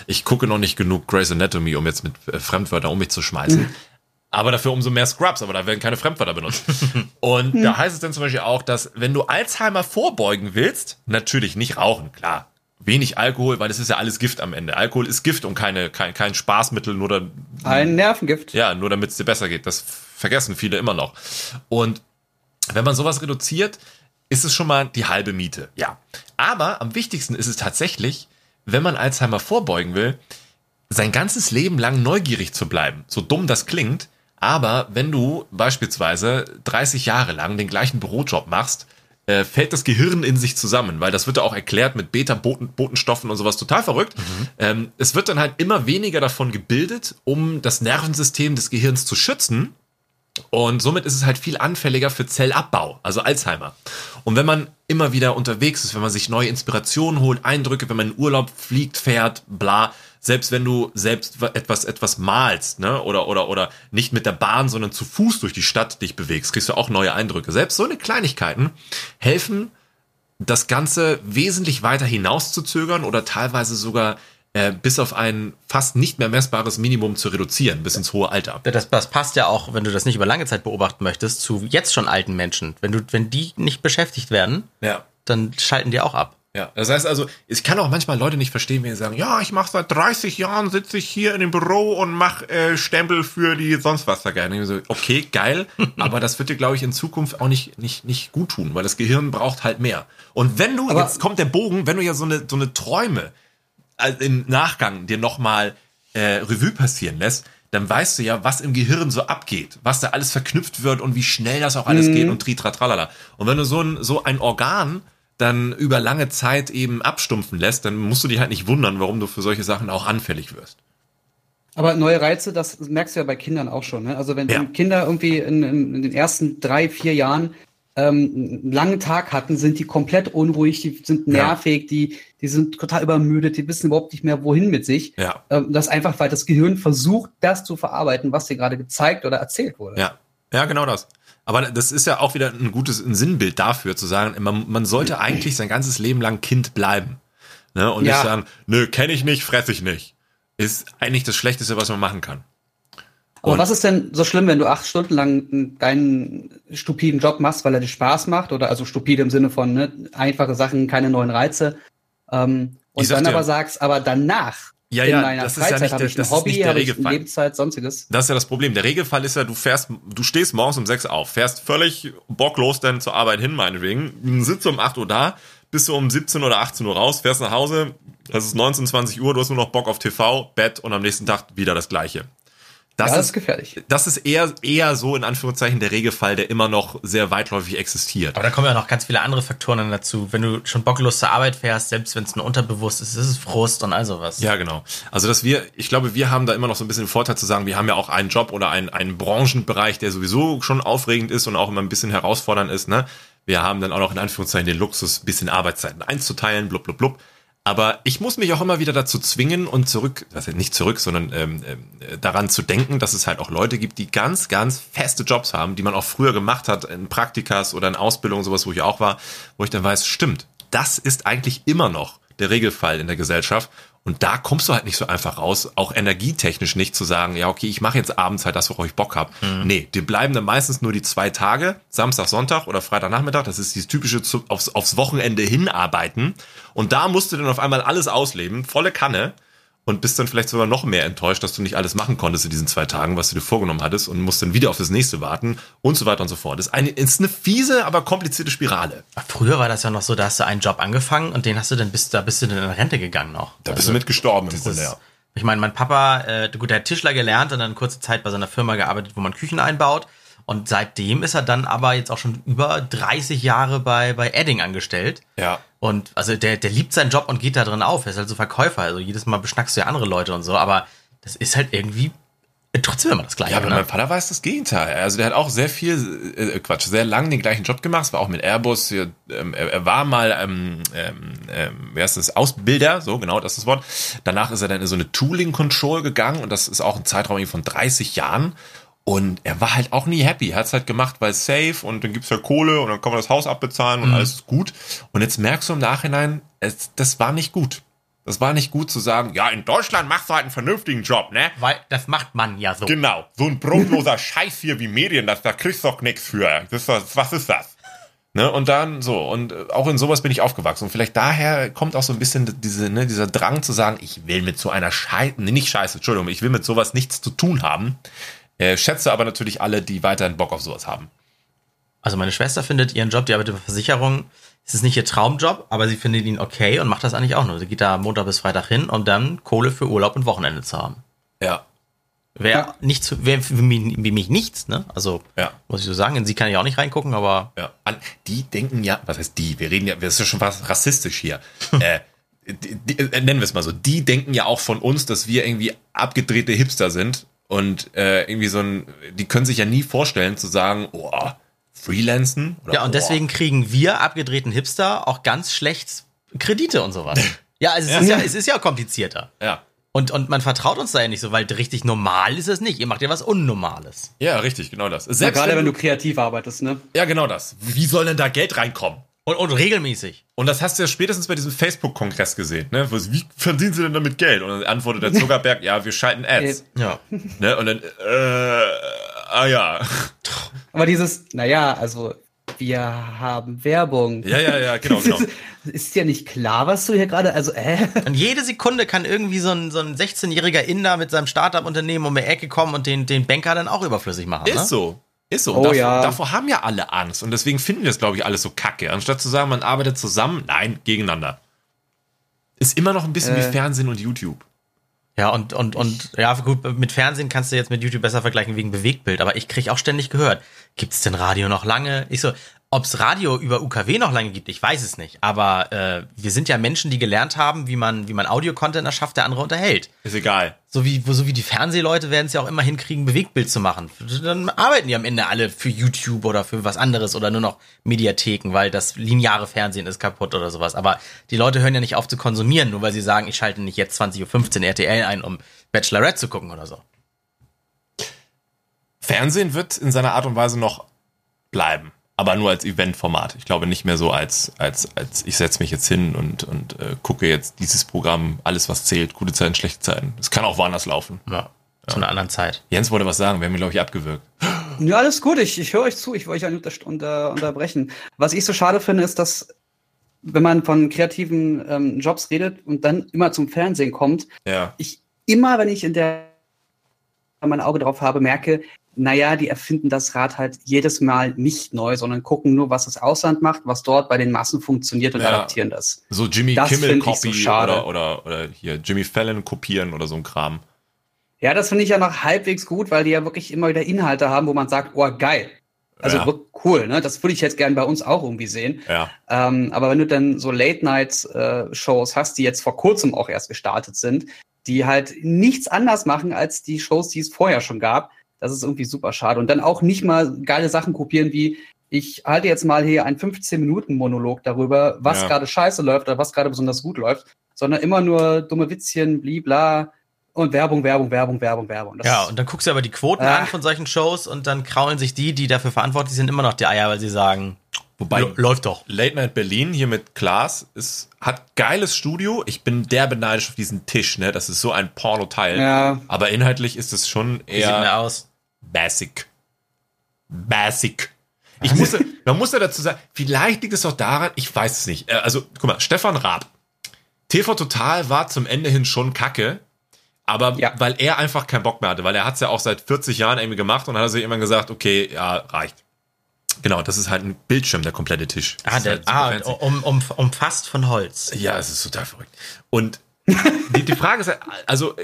Ich gucke noch nicht genug Grey's Anatomy, um jetzt mit äh, Fremdwörtern um mich zu schmeißen. Aber dafür umso mehr Scrubs, aber da werden keine Fremdwörter benutzt. Und da heißt es dann zum Beispiel auch, dass wenn du Alzheimer vorbeugen willst, natürlich nicht rauchen, klar. Wenig Alkohol, weil es ist ja alles Gift am Ende. Alkohol ist Gift und keine, kein, kein Spaßmittel, nur da, Ein Nervengift. ja, nur damit es dir besser geht. Das vergessen viele immer noch. Und wenn man sowas reduziert, ist es schon mal die halbe Miete. Ja. Aber am wichtigsten ist es tatsächlich, wenn man Alzheimer vorbeugen will, sein ganzes Leben lang neugierig zu bleiben. So dumm das klingt, aber wenn du beispielsweise 30 Jahre lang den gleichen Bürojob machst, äh, fällt das Gehirn in sich zusammen, weil das wird ja auch erklärt mit Beta-Botenstoffen und sowas total verrückt. Ähm, es wird dann halt immer weniger davon gebildet, um das Nervensystem des Gehirns zu schützen. Und somit ist es halt viel anfälliger für Zellabbau, also Alzheimer. Und wenn man immer wieder unterwegs ist, wenn man sich neue Inspirationen holt, Eindrücke, wenn man in Urlaub fliegt, fährt, bla, selbst wenn du selbst etwas, etwas malst, ne, oder, oder, oder nicht mit der Bahn, sondern zu Fuß durch die Stadt dich bewegst, kriegst du auch neue Eindrücke. Selbst so eine Kleinigkeiten helfen, das Ganze wesentlich weiter hinauszuzögern oder teilweise sogar äh, bis auf ein fast nicht mehr messbares Minimum zu reduzieren, bis ins hohe Alter. Das, das passt ja auch, wenn du das nicht über lange Zeit beobachten möchtest, zu jetzt schon alten Menschen. Wenn du, wenn die nicht beschäftigt werden, Ja. dann schalten die auch ab. Ja, das heißt also, ich kann auch manchmal Leute nicht verstehen, wenn sie sagen, ja, ich mache seit 30 Jahren, sitze ich hier in dem Büro und mache äh, Stempel für die sonst was da gerne. So, okay, geil, aber das wird dir, glaube ich, in Zukunft auch nicht, nicht, nicht gut tun, weil das Gehirn braucht halt mehr. Und wenn du, Aber- jetzt kommt der Bogen, wenn du ja so eine, so eine Träume äh, im Nachgang dir nochmal äh, Revue passieren lässt, dann weißt du ja, was im Gehirn so abgeht, was da alles verknüpft wird und wie schnell das auch alles geht und tritra tralala. Und wenn du so ein, so ein Organ dann über lange Zeit eben abstumpfen lässt, dann musst du dich halt nicht wundern, warum du für solche Sachen auch anfällig wirst. Aber neue Reize, das merkst du ja bei Kindern auch schon. Ne? Also wenn Ja. Kinder irgendwie in, in, den ersten drei, vier Jahren ähm, einen langen Tag hatten, sind die komplett unruhig, die sind Ja. nervig, die, die sind total übermüdet, die wissen überhaupt nicht mehr, wohin mit sich. Ja. Ähm, das einfach, weil das Gehirn versucht, das zu verarbeiten, was dir gerade gezeigt oder erzählt wurde. Ja, ja, genau das. Aber das ist ja auch wieder ein gutes ein Sinnbild dafür, zu sagen, man, man sollte eigentlich sein ganzes Leben lang Kind bleiben. Ne? Und Ja. nicht sagen, nö, kenne ich nicht, fress ich nicht. Ist eigentlich das Schlechteste, was man machen kann. Aber Und- was ist denn so schlimm, wenn du acht Stunden lang deinen stupiden Job machst, weil er dir Spaß macht? Oder also stupide im Sinne von ne, einfache Sachen, keine neuen Reize. Ähm, und dann dir- aber sagst, aber danach Ja, in ja, meiner das ist ja Freizeit nicht der- das ist Hobby, nicht der Regelfall. Lebenszeit, sonstiges. Das ist ja das Problem. Der Regelfall ist ja, du fährst, du stehst morgens um sechs auf, fährst völlig bocklos dann zur Arbeit hin, meinetwegen, sitzt um 8 Uhr da, bist du um 17 oder 18 Uhr raus, fährst nach Hause, es ist 19, 20 Uhr, du hast nur noch Bock auf TV, Bett und am nächsten Tag wieder das Gleiche. Das, ja, das ist, ist gefährlich. das ist eher, eher so in Anführungszeichen der Regelfall, der immer noch sehr weitläufig existiert. Aber da kommen ja noch ganz viele andere Faktoren dann dazu. Wenn du schon bocklos zur Arbeit fährst, selbst wenn es nur unterbewusst ist, ist es Frust und all sowas. Ja, genau. Also, dass wir, ich glaube, wir haben da immer noch so ein bisschen den Vorteil zu sagen, wir haben ja auch einen Job oder einen, einen Branchenbereich, der sowieso schon aufregend ist und auch immer ein bisschen herausfordernd ist, ne? Wir haben dann auch noch in Anführungszeichen den Luxus, ein bisschen Arbeitszeiten einzuteilen, blub, blub, blub. Aber ich muss mich auch immer wieder dazu zwingen und zurück, heißt nicht zurück, sondern ähm, ähm, daran zu denken, dass es halt auch Leute gibt, die ganz, ganz feste Jobs haben, die man auch früher gemacht hat, in Praktikas oder in Ausbildung, sowas, wo ich auch war, wo ich dann weiß, stimmt, das ist eigentlich immer noch der Regelfall in der Gesellschaft. Und da kommst du halt nicht so einfach raus, auch energietechnisch nicht zu sagen, ja, okay, ich mache jetzt abends halt das, worauf ich Bock habe. Nee, dir bleiben dann meistens nur die zwei Tage, Samstag, Sonntag oder Freitagnachmittag, das ist dieses typische aufs, aufs Wochenende hinarbeiten. Und da musst du dann auf einmal alles ausleben, volle Kanne. Und bist dann vielleicht sogar noch mehr enttäuscht, dass du nicht alles machen konntest in diesen zwei Tagen, was du dir vorgenommen hattest und musst dann wieder auf das nächste warten und so weiter und so fort. Das ist eine, ist eine fiese, aber komplizierte Spirale. Früher war das ja noch so, da hast du einen Job angefangen und den hast du dann bis da bist du dann in Rente gegangen noch. Da bist du mit gestorben im Grunde, ja. Ich meine, mein Papa, äh, gut, der hat Tischler gelernt und dann kurze Zeit bei seiner Firma gearbeitet, wo man Küchen einbaut. Und seitdem ist er dann aber jetzt auch schon über 30 Jahre bei, bei Edding angestellt. Ja. Und also der, der liebt seinen Job und geht da drin auf. Er ist halt so Verkäufer. Also jedes Mal beschnackst du ja andere Leute und so. Aber das ist halt irgendwie trotzdem immer das Gleiche. Ja, aber ne? mein Vater weiß das Gegenteil. Also der hat auch sehr viel, äh, Quatsch, sehr lang den gleichen Job gemacht. Es war auch mit Airbus. Ähm, er, er war mal, ähm, ähm, ähm, wie heißt das, Ausbilder, so genau, das ist das Wort. Danach ist er dann in so eine Tooling Control gegangen und das ist auch ein Zeitraum von 30 Jahren. Und er war halt auch nie happy. Er hat es halt gemacht, weil safe und dann gibt's ja Kohle und dann kann man das Haus abbezahlen und alles ist gut. Und jetzt merkst du im Nachhinein, es, das war nicht gut. Das war nicht gut zu sagen, ja, in Deutschland machst du halt einen vernünftigen Job, ne? Weil das macht man ja so. Genau, so ein brotloser Scheiß hier wie Medien, das, da kriegst du doch nichts für. Das das- was ist das? Ne, und dann so, und äh, auch in sowas bin ich aufgewachsen. Und vielleicht daher kommt auch so ein bisschen diese, ne, dieser Drang zu sagen, ich will mit so einer Scheiße, nee, nicht Scheiße, Entschuldigung, ich will mit sowas nichts zu tun haben. Äh, schätze aber natürlich alle, die weiterhin Bock auf sowas haben. Also meine Schwester findet ihren Job, die arbeitet bei Versicherung. Es ist nicht ihr Traumjob, aber sie findet ihn okay und macht das eigentlich auch nur. Sie geht da Montag bis Freitag hin, um dann Kohle für Urlaub und Wochenende zu haben. Ja. Wäre Ja. nicht für, wär für mich, für mich nichts, ne? Also, Ja. muss ich so sagen. In sie kann ich auch nicht reingucken, aber Ja. Die denken ja, was heißt die? Wir reden ja, das ist ja schon fast rassistisch hier. äh, die, die, äh, nennen wir es mal so. Die denken ja auch von uns, dass wir irgendwie abgedrehte Hipster sind und äh, irgendwie so ein, die können sich ja nie vorstellen zu sagen, oh, Freelancen? Oder, Ja, und oh. deswegen kriegen wir abgedrehten Hipster auch ganz schlecht Kredite und sowas. Ja, also es, Ist ja, es ist ja komplizierter. Ja. Und, und man vertraut uns da ja nicht so, weil richtig normal ist es nicht. Ihr macht ja was Unnormales. Ja, richtig, genau das. Selbst ja, gerade wenn du kreativ arbeitest, ne? Ja, genau das. Wie soll denn da Geld reinkommen? Und, und regelmäßig. Und das hast du ja spätestens bei diesem Facebook-Kongress gesehen, ne? Wie verdienen sie denn damit Geld? Und dann antwortet der Zuckerberg, ja, wir schalten Ads. Ja. Ne? Und dann, äh, ah ja. Aber dieses, naja, also wir haben Werbung. Ja, ja, ja, genau, genau. Ist ja nicht klar, was du hier gerade, also, äh. Und jede Sekunde kann irgendwie so ein, so ein 16-jähriger Inder mit seinem Startup-Unternehmen um die Ecke kommen und den, den Banker dann auch überflüssig machen. Ist ne? so. Ist so. Oh, davor, ja. davor haben ja alle Angst. Und deswegen finden wir es, glaube ich, alles so kacke. Anstatt zu sagen, man arbeitet zusammen, nein, gegeneinander. Ist immer noch ein bisschen äh. wie Fernsehen und YouTube. Ja, und, und, und, ja, gut, mit Fernsehen kannst du jetzt mit YouTube besser vergleichen wegen Bewegtbild, aber ich krieg auch ständig gehört, gibt's denn Radio noch lange? Ich so, ob's Radio über UKW noch lange gibt, ich weiß es nicht, aber äh, wir sind ja Menschen, die gelernt haben, wie man, wie man Audio-Content erschafft, der andere unterhält. Ist egal. So wie, so wie die Fernsehleute werden es ja auch immer hinkriegen, Bewegtbild zu machen. Dann arbeiten die am Ende alle für YouTube oder für was anderes oder nur noch Mediatheken, weil das lineare Fernsehen ist kaputt oder sowas. Aber die Leute hören ja nicht auf zu konsumieren, nur weil sie sagen, ich schalte nicht jetzt 20.15 Uhr RTL ein, um Bachelorette zu gucken oder so. Fernsehen wird in seiner Art und Weise noch bleiben aber nur als Eventformat. Ich glaube nicht mehr so als, als, als ich setze mich jetzt hin und, und äh, gucke jetzt dieses Programm, alles was zählt, gute Zeiten, schlechte Zeiten. Es kann auch woanders laufen. Ja, zu einer anderen Zeit. Jens wollte was sagen, wir haben ihn, glaube ich, abgewürgt. Ja, alles gut, ich, ich höre euch zu, ich wollte euch nicht unter, unterbrechen. Was ich so schade finde, ist, dass wenn man von kreativen ähm, Jobs redet und dann immer zum Fernsehen kommt, ja. ich immer, wenn ich in der mein Auge drauf habe, merke, naja, die erfinden das Rad halt jedes Mal nicht neu, sondern gucken nur, was das Ausland macht, was dort bei den Massen funktioniert und ja. adaptieren das. So Jimmy das Kimmel Copy so oder, oder, oder hier Jimmy Fallon kopieren oder so ein Kram. Ja, das finde ich ja noch halbwegs gut, weil die ja wirklich immer wieder Inhalte haben, wo man sagt, oh geil. Also ja. cool, ne? Das würde ich jetzt gern bei uns auch irgendwie sehen. Ja. Ähm, aber wenn du dann so Late-Night-Shows äh, hast, die jetzt vor kurzem auch erst gestartet sind, die halt nichts anders machen als die Shows, die es vorher schon gab, das ist irgendwie super schade. Und dann auch nicht mal geile Sachen kopieren wie, ich halte jetzt mal hier einen 15-Minuten-Monolog darüber, was ja. gerade scheiße läuft oder was gerade besonders gut läuft, sondern immer nur dumme Witzchen, blibla und Werbung, Werbung, Werbung, Werbung, Werbung. Das ja, und dann guckst du aber die Quoten äh, an von solchen Shows und dann kraulen sich die, die dafür verantwortlich sind, immer noch die Eier, weil sie sagen, Wobei läuft doch. Late Night Berlin hier mit Klaas ist, hat geiles Studio. Ich bin der beneidisch auf diesen Tisch, ne? Das ist so ein Porno-Teil. Ja. Aber inhaltlich ist es schon eher. Wie sieht mehr aus? Basic. Basic. Ich musste, man muss ja dazu sagen, vielleicht liegt es auch daran, ich weiß es nicht. Äh, also, guck mal, Stefan Raab. TV Total war zum Ende hin schon kacke, aber ja. weil er einfach keinen Bock mehr hatte, weil er hat es ja auch seit 40 Jahren irgendwie gemacht und hat sich immer gesagt, okay, ja, reicht. Genau, das ist halt ein Bildschirm, der komplette Tisch. ah, der, halt ah um, um, umfasst von Holz. Ja, es ist total verrückt. Und die, die Frage ist, also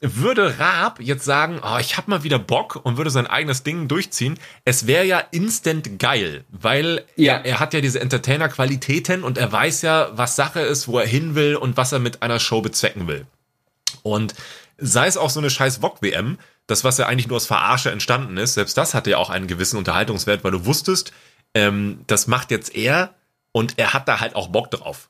würde Raab jetzt sagen, oh, ich habe mal wieder Bock und würde sein eigenes Ding durchziehen, es wäre ja instant geil, weil ja. er, er hat ja diese Entertainer-Qualitäten und er weiß ja, was Sache ist, wo er hin will und was er mit einer Show bezwecken will. Und sei es auch so eine scheiß VOG-WM, das, was ja eigentlich nur aus Verarsche entstanden ist, selbst das hatte ja auch einen gewissen Unterhaltungswert, weil du wusstest, ähm, das macht jetzt er und er hat da halt auch Bock drauf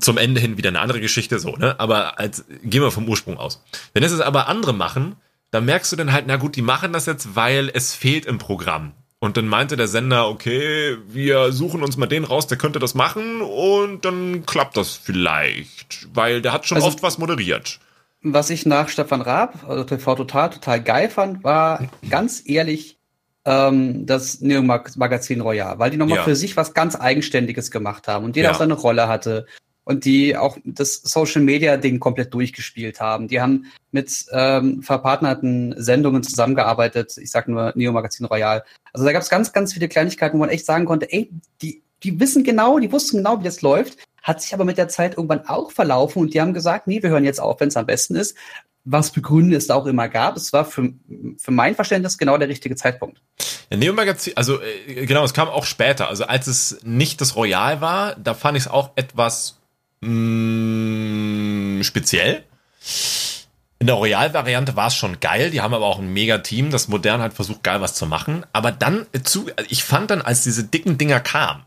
zum Ende hin wieder eine andere Geschichte, so, ne? Aber als, gehen wir vom Ursprung aus. Wenn es aber andere machen, dann merkst du dann halt, na gut, die machen das jetzt, weil es fehlt im Programm. Und dann meinte der Sender, okay, wir suchen uns mal den raus, der könnte das machen und dann klappt das vielleicht, weil der hat schon also, oft was moderiert. Was ich nach Stefan Raab, also TV Total, total geil fand, war ganz ehrlich ähm, das Neo Magazin Royal, weil die nochmal ja. für sich was ganz Eigenständiges gemacht haben und jeder ja. auch seine Rolle hatte und die auch das Social Media Ding komplett durchgespielt haben. Die haben mit ähm, verpartnerten Sendungen zusammengearbeitet. Ich sag nur Neo Magazin Royal. Also da gab es ganz, ganz viele Kleinigkeiten, wo man echt sagen konnte, ey, die, die wissen genau, die wussten genau, wie das läuft, hat sich aber mit der Zeit irgendwann auch verlaufen und die haben gesagt, nee, wir hören jetzt auf, wenn es am besten ist. Was für Gründe es da auch immer gab. Es war für, für mein Verständnis genau der richtige Zeitpunkt. Ja, Neo Magazin, also äh, genau, es kam auch später. Also als es nicht das Royal war, da fand ich es auch etwas mh, mm, speziell. In der Royal-Variante war es schon geil, die haben aber auch ein mega Team, das modern hat versucht, geil was zu machen. Aber dann zu, ich fand dann, als diese dicken Dinger kamen,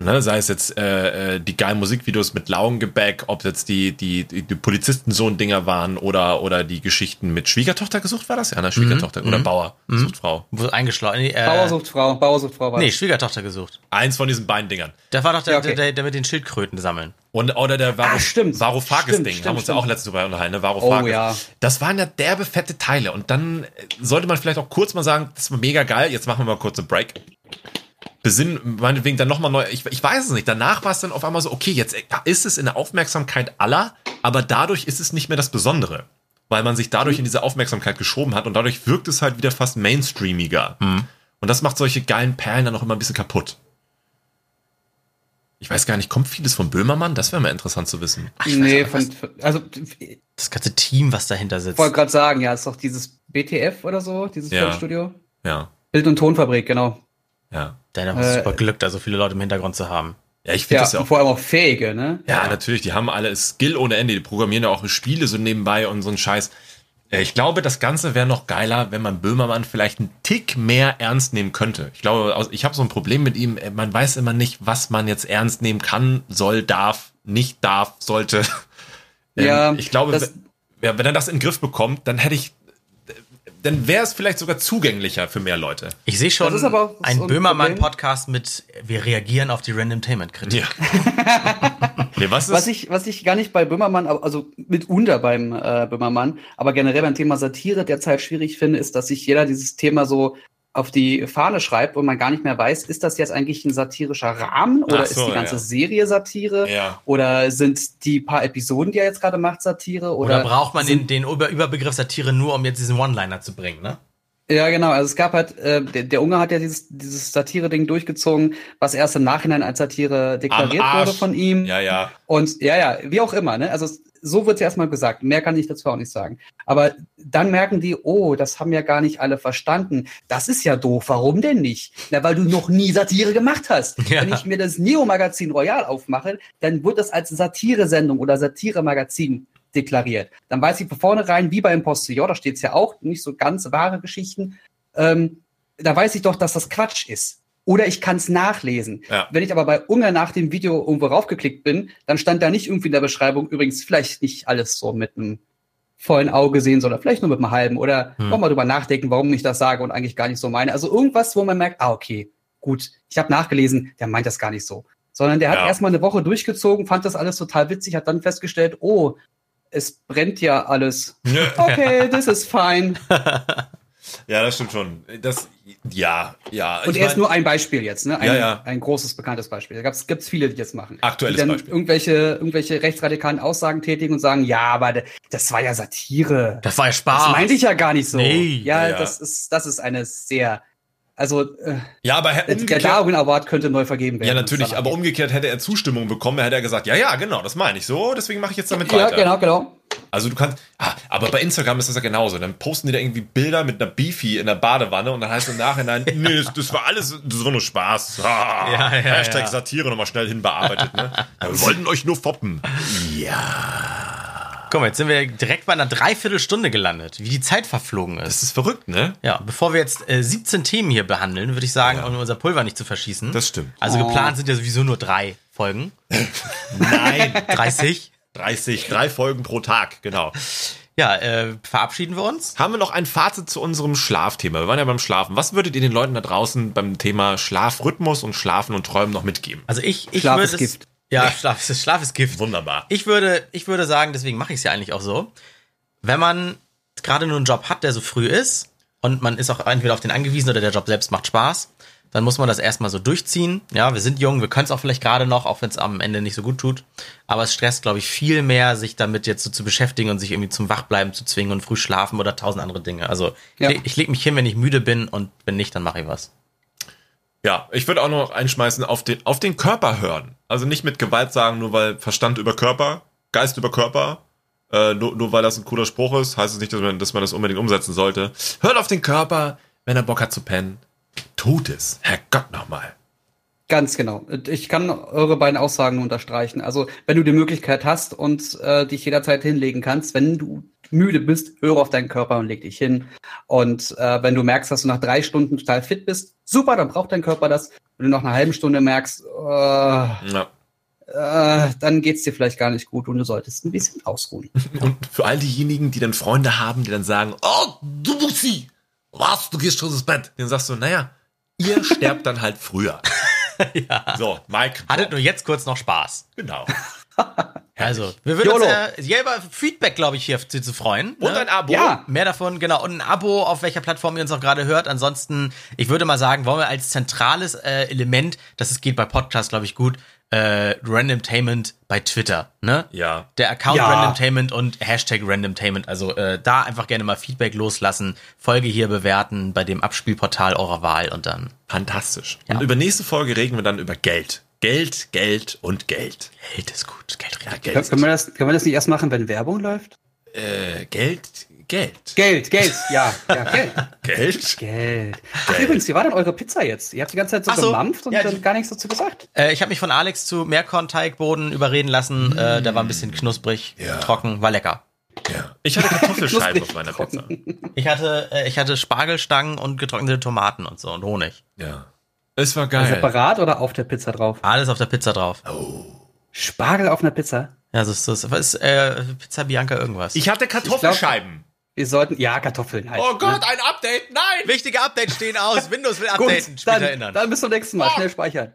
Ne, sei es jetzt äh, äh, die geilen Musikvideos mit Laugengebäck, ob jetzt die, die, die, die Polizistensohn-Dinger waren oder, oder die Geschichten mit Schwiegertochter gesucht, war das ja, ne? Schwiegertochter Mhm. oder Bauer sucht Frau. Wo eingeschlagen. Nee, äh, Bauer sucht Frau, Bauer sucht Frau war nee. Schwiegertochter gesucht. Eins von diesen beiden Dingern. Da war doch der, Ja, okay. der, der, der mit den Schildkröten sammeln. Und, oder der Varuf, Ah, stimmt. Varoufakis-Ding, Stimmt, stimmt, haben wir uns ja auch stimmt. letztens drüber unterhalten, ne? Varoufakis. Oh, ja. Das waren ja derbe fette Teile. Und dann sollte man vielleicht auch kurz mal sagen, das war mega geil, jetzt machen wir mal kurz einen Break. Besinnen, meinetwegen dann nochmal neu, ich, ich weiß es nicht. Danach war es dann auf einmal so, okay, jetzt ist es in der Aufmerksamkeit aller, aber dadurch ist es nicht mehr das Besondere. Weil man sich dadurch in diese Aufmerksamkeit geschoben hat und dadurch wirkt es halt wieder fast mainstreamiger. Und das macht solche geilen Perlen dann auch immer ein bisschen kaputt. Ich weiß gar nicht, kommt vieles von Böhmermann? Das wäre mal interessant zu wissen. Ach, ich nee, von, von, also ich das ganze Team, was dahinter sitzt. wollte gerade sagen, ja, ist doch dieses BTF oder so, dieses Ja. Filmstudio. Ja, Bild- und Tonfabrik, genau. Ja. Der hat Äh, super Glück, da so viele Leute im Hintergrund zu haben. Ja, ich finde Ja, das ja auch. vor allem auch fähige, ne? Ja, natürlich, die haben alle Skill ohne Ende. Die programmieren ja auch Spiele so nebenbei und so ein Scheiß. Äh, Ich glaube, das Ganze wäre noch geiler, wenn man Böhmermann vielleicht einen Tick mehr ernst nehmen könnte. Ich glaube, ich habe so ein Problem mit ihm. Äh, Man weiß immer nicht, was man jetzt ernst nehmen kann, soll, darf, nicht darf, sollte. Ähm, Ja, ich glaube, das- wenn, ja, wenn er das in den Griff bekommt, dann hätte ich, dann wäre es vielleicht sogar zugänglicher für mehr Leute. Ich sehe schon Das ist aber auch einen so ein Böhmermann-Podcast mit Wir reagieren auf die Randomtainment-Kritik. Ja. nee, was? Was ich, was ich gar nicht bei Böhmermann, also mitunter beim äh, Böhmermann, aber generell beim Thema Satire derzeit schwierig finde, ist, dass sich jeder dieses Thema so auf die Fahne schreibt und man gar nicht mehr weiß, ist das jetzt eigentlich ein satirischer Rahmen oder so, ist die ganze ja. Serie Satire Ja. oder sind die paar Episoden, die er jetzt gerade macht, Satire oder, Oder braucht man den, den Über Überbegriff Satire nur, um jetzt diesen One-Liner zu bringen, ne? Ja, genau. Also es gab halt, äh, der, der Unge hat ja dieses, dieses Satire-Ding durchgezogen, was erst im Nachhinein als Satire deklariert wurde von ihm. Ja, ja. Und ja, ja, wie auch immer, ne? Also so wird es erstmal gesagt. Mehr kann ich dazu auch nicht sagen. Aber dann merken die, oh, das haben ja gar nicht alle verstanden. Das ist ja doof. Warum denn nicht? Na, weil du noch nie Satire gemacht hast. Ja. Wenn ich mir das Neo-Magazin Royal aufmache, dann wird das als Satire-Sendung oder Satire-Magazin deklariert. Dann weiß ich von vornherein, wie beim Postillon, da steht es ja auch, nicht so ganz wahre Geschichten, ähm, da weiß ich doch, dass das Quatsch ist. Oder ich kann es nachlesen. Ja. Wenn ich aber bei Unge nach dem Video irgendwo raufgeklickt bin, dann stand da nicht irgendwie in der Beschreibung, übrigens vielleicht nicht alles so mit einem vollen Auge sehen, sondern vielleicht nur mit einem halben. Oder Hm. noch mal drüber nachdenken, warum ich das sage und eigentlich gar nicht so meine. Also irgendwas, wo man merkt, ah, okay, gut, ich habe nachgelesen, der meint das gar nicht so. Sondern der hat Ja. erstmal eine Woche durchgezogen, fand das alles total witzig, hat dann festgestellt, oh, es brennt ja alles. Okay, this is fine. Ja, das stimmt schon. Das, ja, ja. Und ich er ist nur ein Beispiel jetzt, ne? Ein, Ja, ja. ein großes, bekanntes Beispiel. Da gibt es viele, die das machen. Aktuelles die dann Beispiel. Irgendwelche, irgendwelche rechtsradikalen Aussagen tätigen und sagen, ja, aber das war ja Satire. Das war ja Das Spaß. meinte ich ja gar nicht so. Nee. ja, Ja. das ist, das ist eine sehr, also äh, ja, aber Herr- der Darwin Award könnte neu vergeben werden. ja, natürlich, aber umgekehrt hätte er Zustimmung bekommen, hätte er gesagt, ja, ja, genau, das meine ich so, deswegen mache ich jetzt damit. Ja, weiter. genau, genau. Also du kannst, ah, aber bei Instagram ist das ja genauso. Dann posten die da irgendwie Bilder mit einer Beefy in der Badewanne und dann heißt im Nachhinein, nee, das, das war alles so nur Spaß. Ah, Ja, ja, Hashtag ja. Satire nochmal schnell hinbearbeitet. Ne? Ja, wir wollten euch nur foppen. Guck mal, jetzt sind wir direkt bei einer Dreiviertelstunde gelandet, wie die Zeit verflogen ist. Das ist verrückt, ne? Ja, bevor wir jetzt äh, 17 Themen hier behandeln, würde ich sagen, um unser Pulver nicht zu verschießen. Das stimmt. Also Oh. geplant sind ja sowieso nur drei Folgen. Nein, 30. 30, drei Folgen pro Tag, genau. Ja, äh, verabschieden wir uns. Haben wir noch ein Fazit zu unserem Schlafthema? Wir waren ja beim Schlafen. Was würdet ihr den Leuten da draußen beim Thema Schlafrhythmus und Schlafen und Träumen noch mitgeben? Also ich, ich Schlaf würde es- Gift. Ja, Schlaf ist, Schlaf ist Gift. Wunderbar. Ich würde, ich würde sagen, deswegen mache ich es ja eigentlich auch so. Wenn man gerade nur einen Job hat, der so früh ist und man ist auch entweder auf den angewiesen oder der Job selbst macht Spaß, dann muss man das erstmal so durchziehen. Ja, wir sind jung, wir können es auch vielleicht gerade noch, auch wenn es am Ende nicht so gut tut. Aber es stresst, glaube ich, viel mehr, sich damit jetzt so zu beschäftigen und sich irgendwie zum Wachbleiben zu zwingen und früh schlafen oder tausend andere Dinge. Also Ja. ich, ich lege mich hin, wenn ich müde bin und wenn nicht, dann mache ich was. Ja, ich würde auch noch einschmeißen, auf den, auf den Körper hören. Also nicht mit Gewalt sagen, nur weil Verstand über Körper, Geist über Körper, äh, nur, nur weil das ein cooler Spruch ist, heißt es nicht, dass man, dass man das unbedingt umsetzen sollte. Hört auf den Körper, wenn er Bock hat zu pennen. Tut es. Herrgott nochmal. Ganz genau. Ich kann eure beiden Aussagen unterstreichen. Also, wenn du die Möglichkeit hast und äh, dich jederzeit hinlegen kannst, wenn du müde bist, höre auf deinen Körper und leg dich hin. Und äh, wenn du merkst, dass du nach drei Stunden total fit bist, super, dann braucht dein Körper das. wenn du nach einer halben Stunde merkst, äh, ja. äh, dann geht's dir vielleicht gar nicht gut und du solltest ein bisschen ausruhen. Und für all diejenigen, die dann Freunde haben, die dann sagen, oh, du Bussi, was, du gehst schon ins Bett. Dann sagst du, naja, ihr sterbt dann halt früher. ja. So, Mike. Hattet nur jetzt kurz noch Spaß. Genau. Also, wir würden YOLO. uns äh, ja, über Feedback, glaube ich, hier zu, zu freuen. Und ne? ein Abo. Ja. Mehr davon, genau. Und ein Abo, auf welcher Plattform ihr uns auch gerade hört. Ansonsten, ich würde mal sagen, wollen wir als zentrales äh, Element, das es geht bei Podcasts, glaube ich, gut, äh, Randomtainment bei Twitter, ne? Ja. Der Account Ja. Randomtainment und Hashtag Randomtainment. Also äh, da einfach gerne mal Feedback loslassen, Folge hier bewerten bei dem Abspielportal eurer Wahl und dann. Fantastisch. Ja. Und über nächste Folge reden wir dann über Geld. Geld, Geld und Geld. Geld ist gut, Geld Ja. Geld. Können, können, wir das, können wir das nicht erst machen, wenn Werbung läuft? äh, Geld, Geld. Geld, Geld, ja, ja, Geld. Geld? Geld. Ach, übrigens, wie war denn eure Pizza jetzt? Ihr habt die ganze Zeit so, Ach so, gemampft und ja, dann die- gar nichts dazu gesagt. Äh, ich habe mich von Alex zu Meerkornteigboden überreden lassen. Äh, der war ein bisschen knusprig, Ja. trocken, war lecker. Ja. Ich hatte Kartoffelscheiben auf meiner Pizza. Ich hatte, äh, ich hatte Spargelstangen und getrocknete Tomaten und so und Honig. Ja. Es war geil. Separat oder auf der Pizza drauf? Alles auf der Pizza drauf. Spargel auf einer Pizza? Ja, das ist, das ist äh, Pizza Bianca irgendwas. Ich hatte Kartoffelscheiben. Wir sollten, ja, Kartoffeln halt. oh Gott, ein Update. Nein! Wichtige Updates stehen aus. Windows will Gut, updaten. Später dann, erinnern. dann bis zum nächsten Mal. Schnell speichern.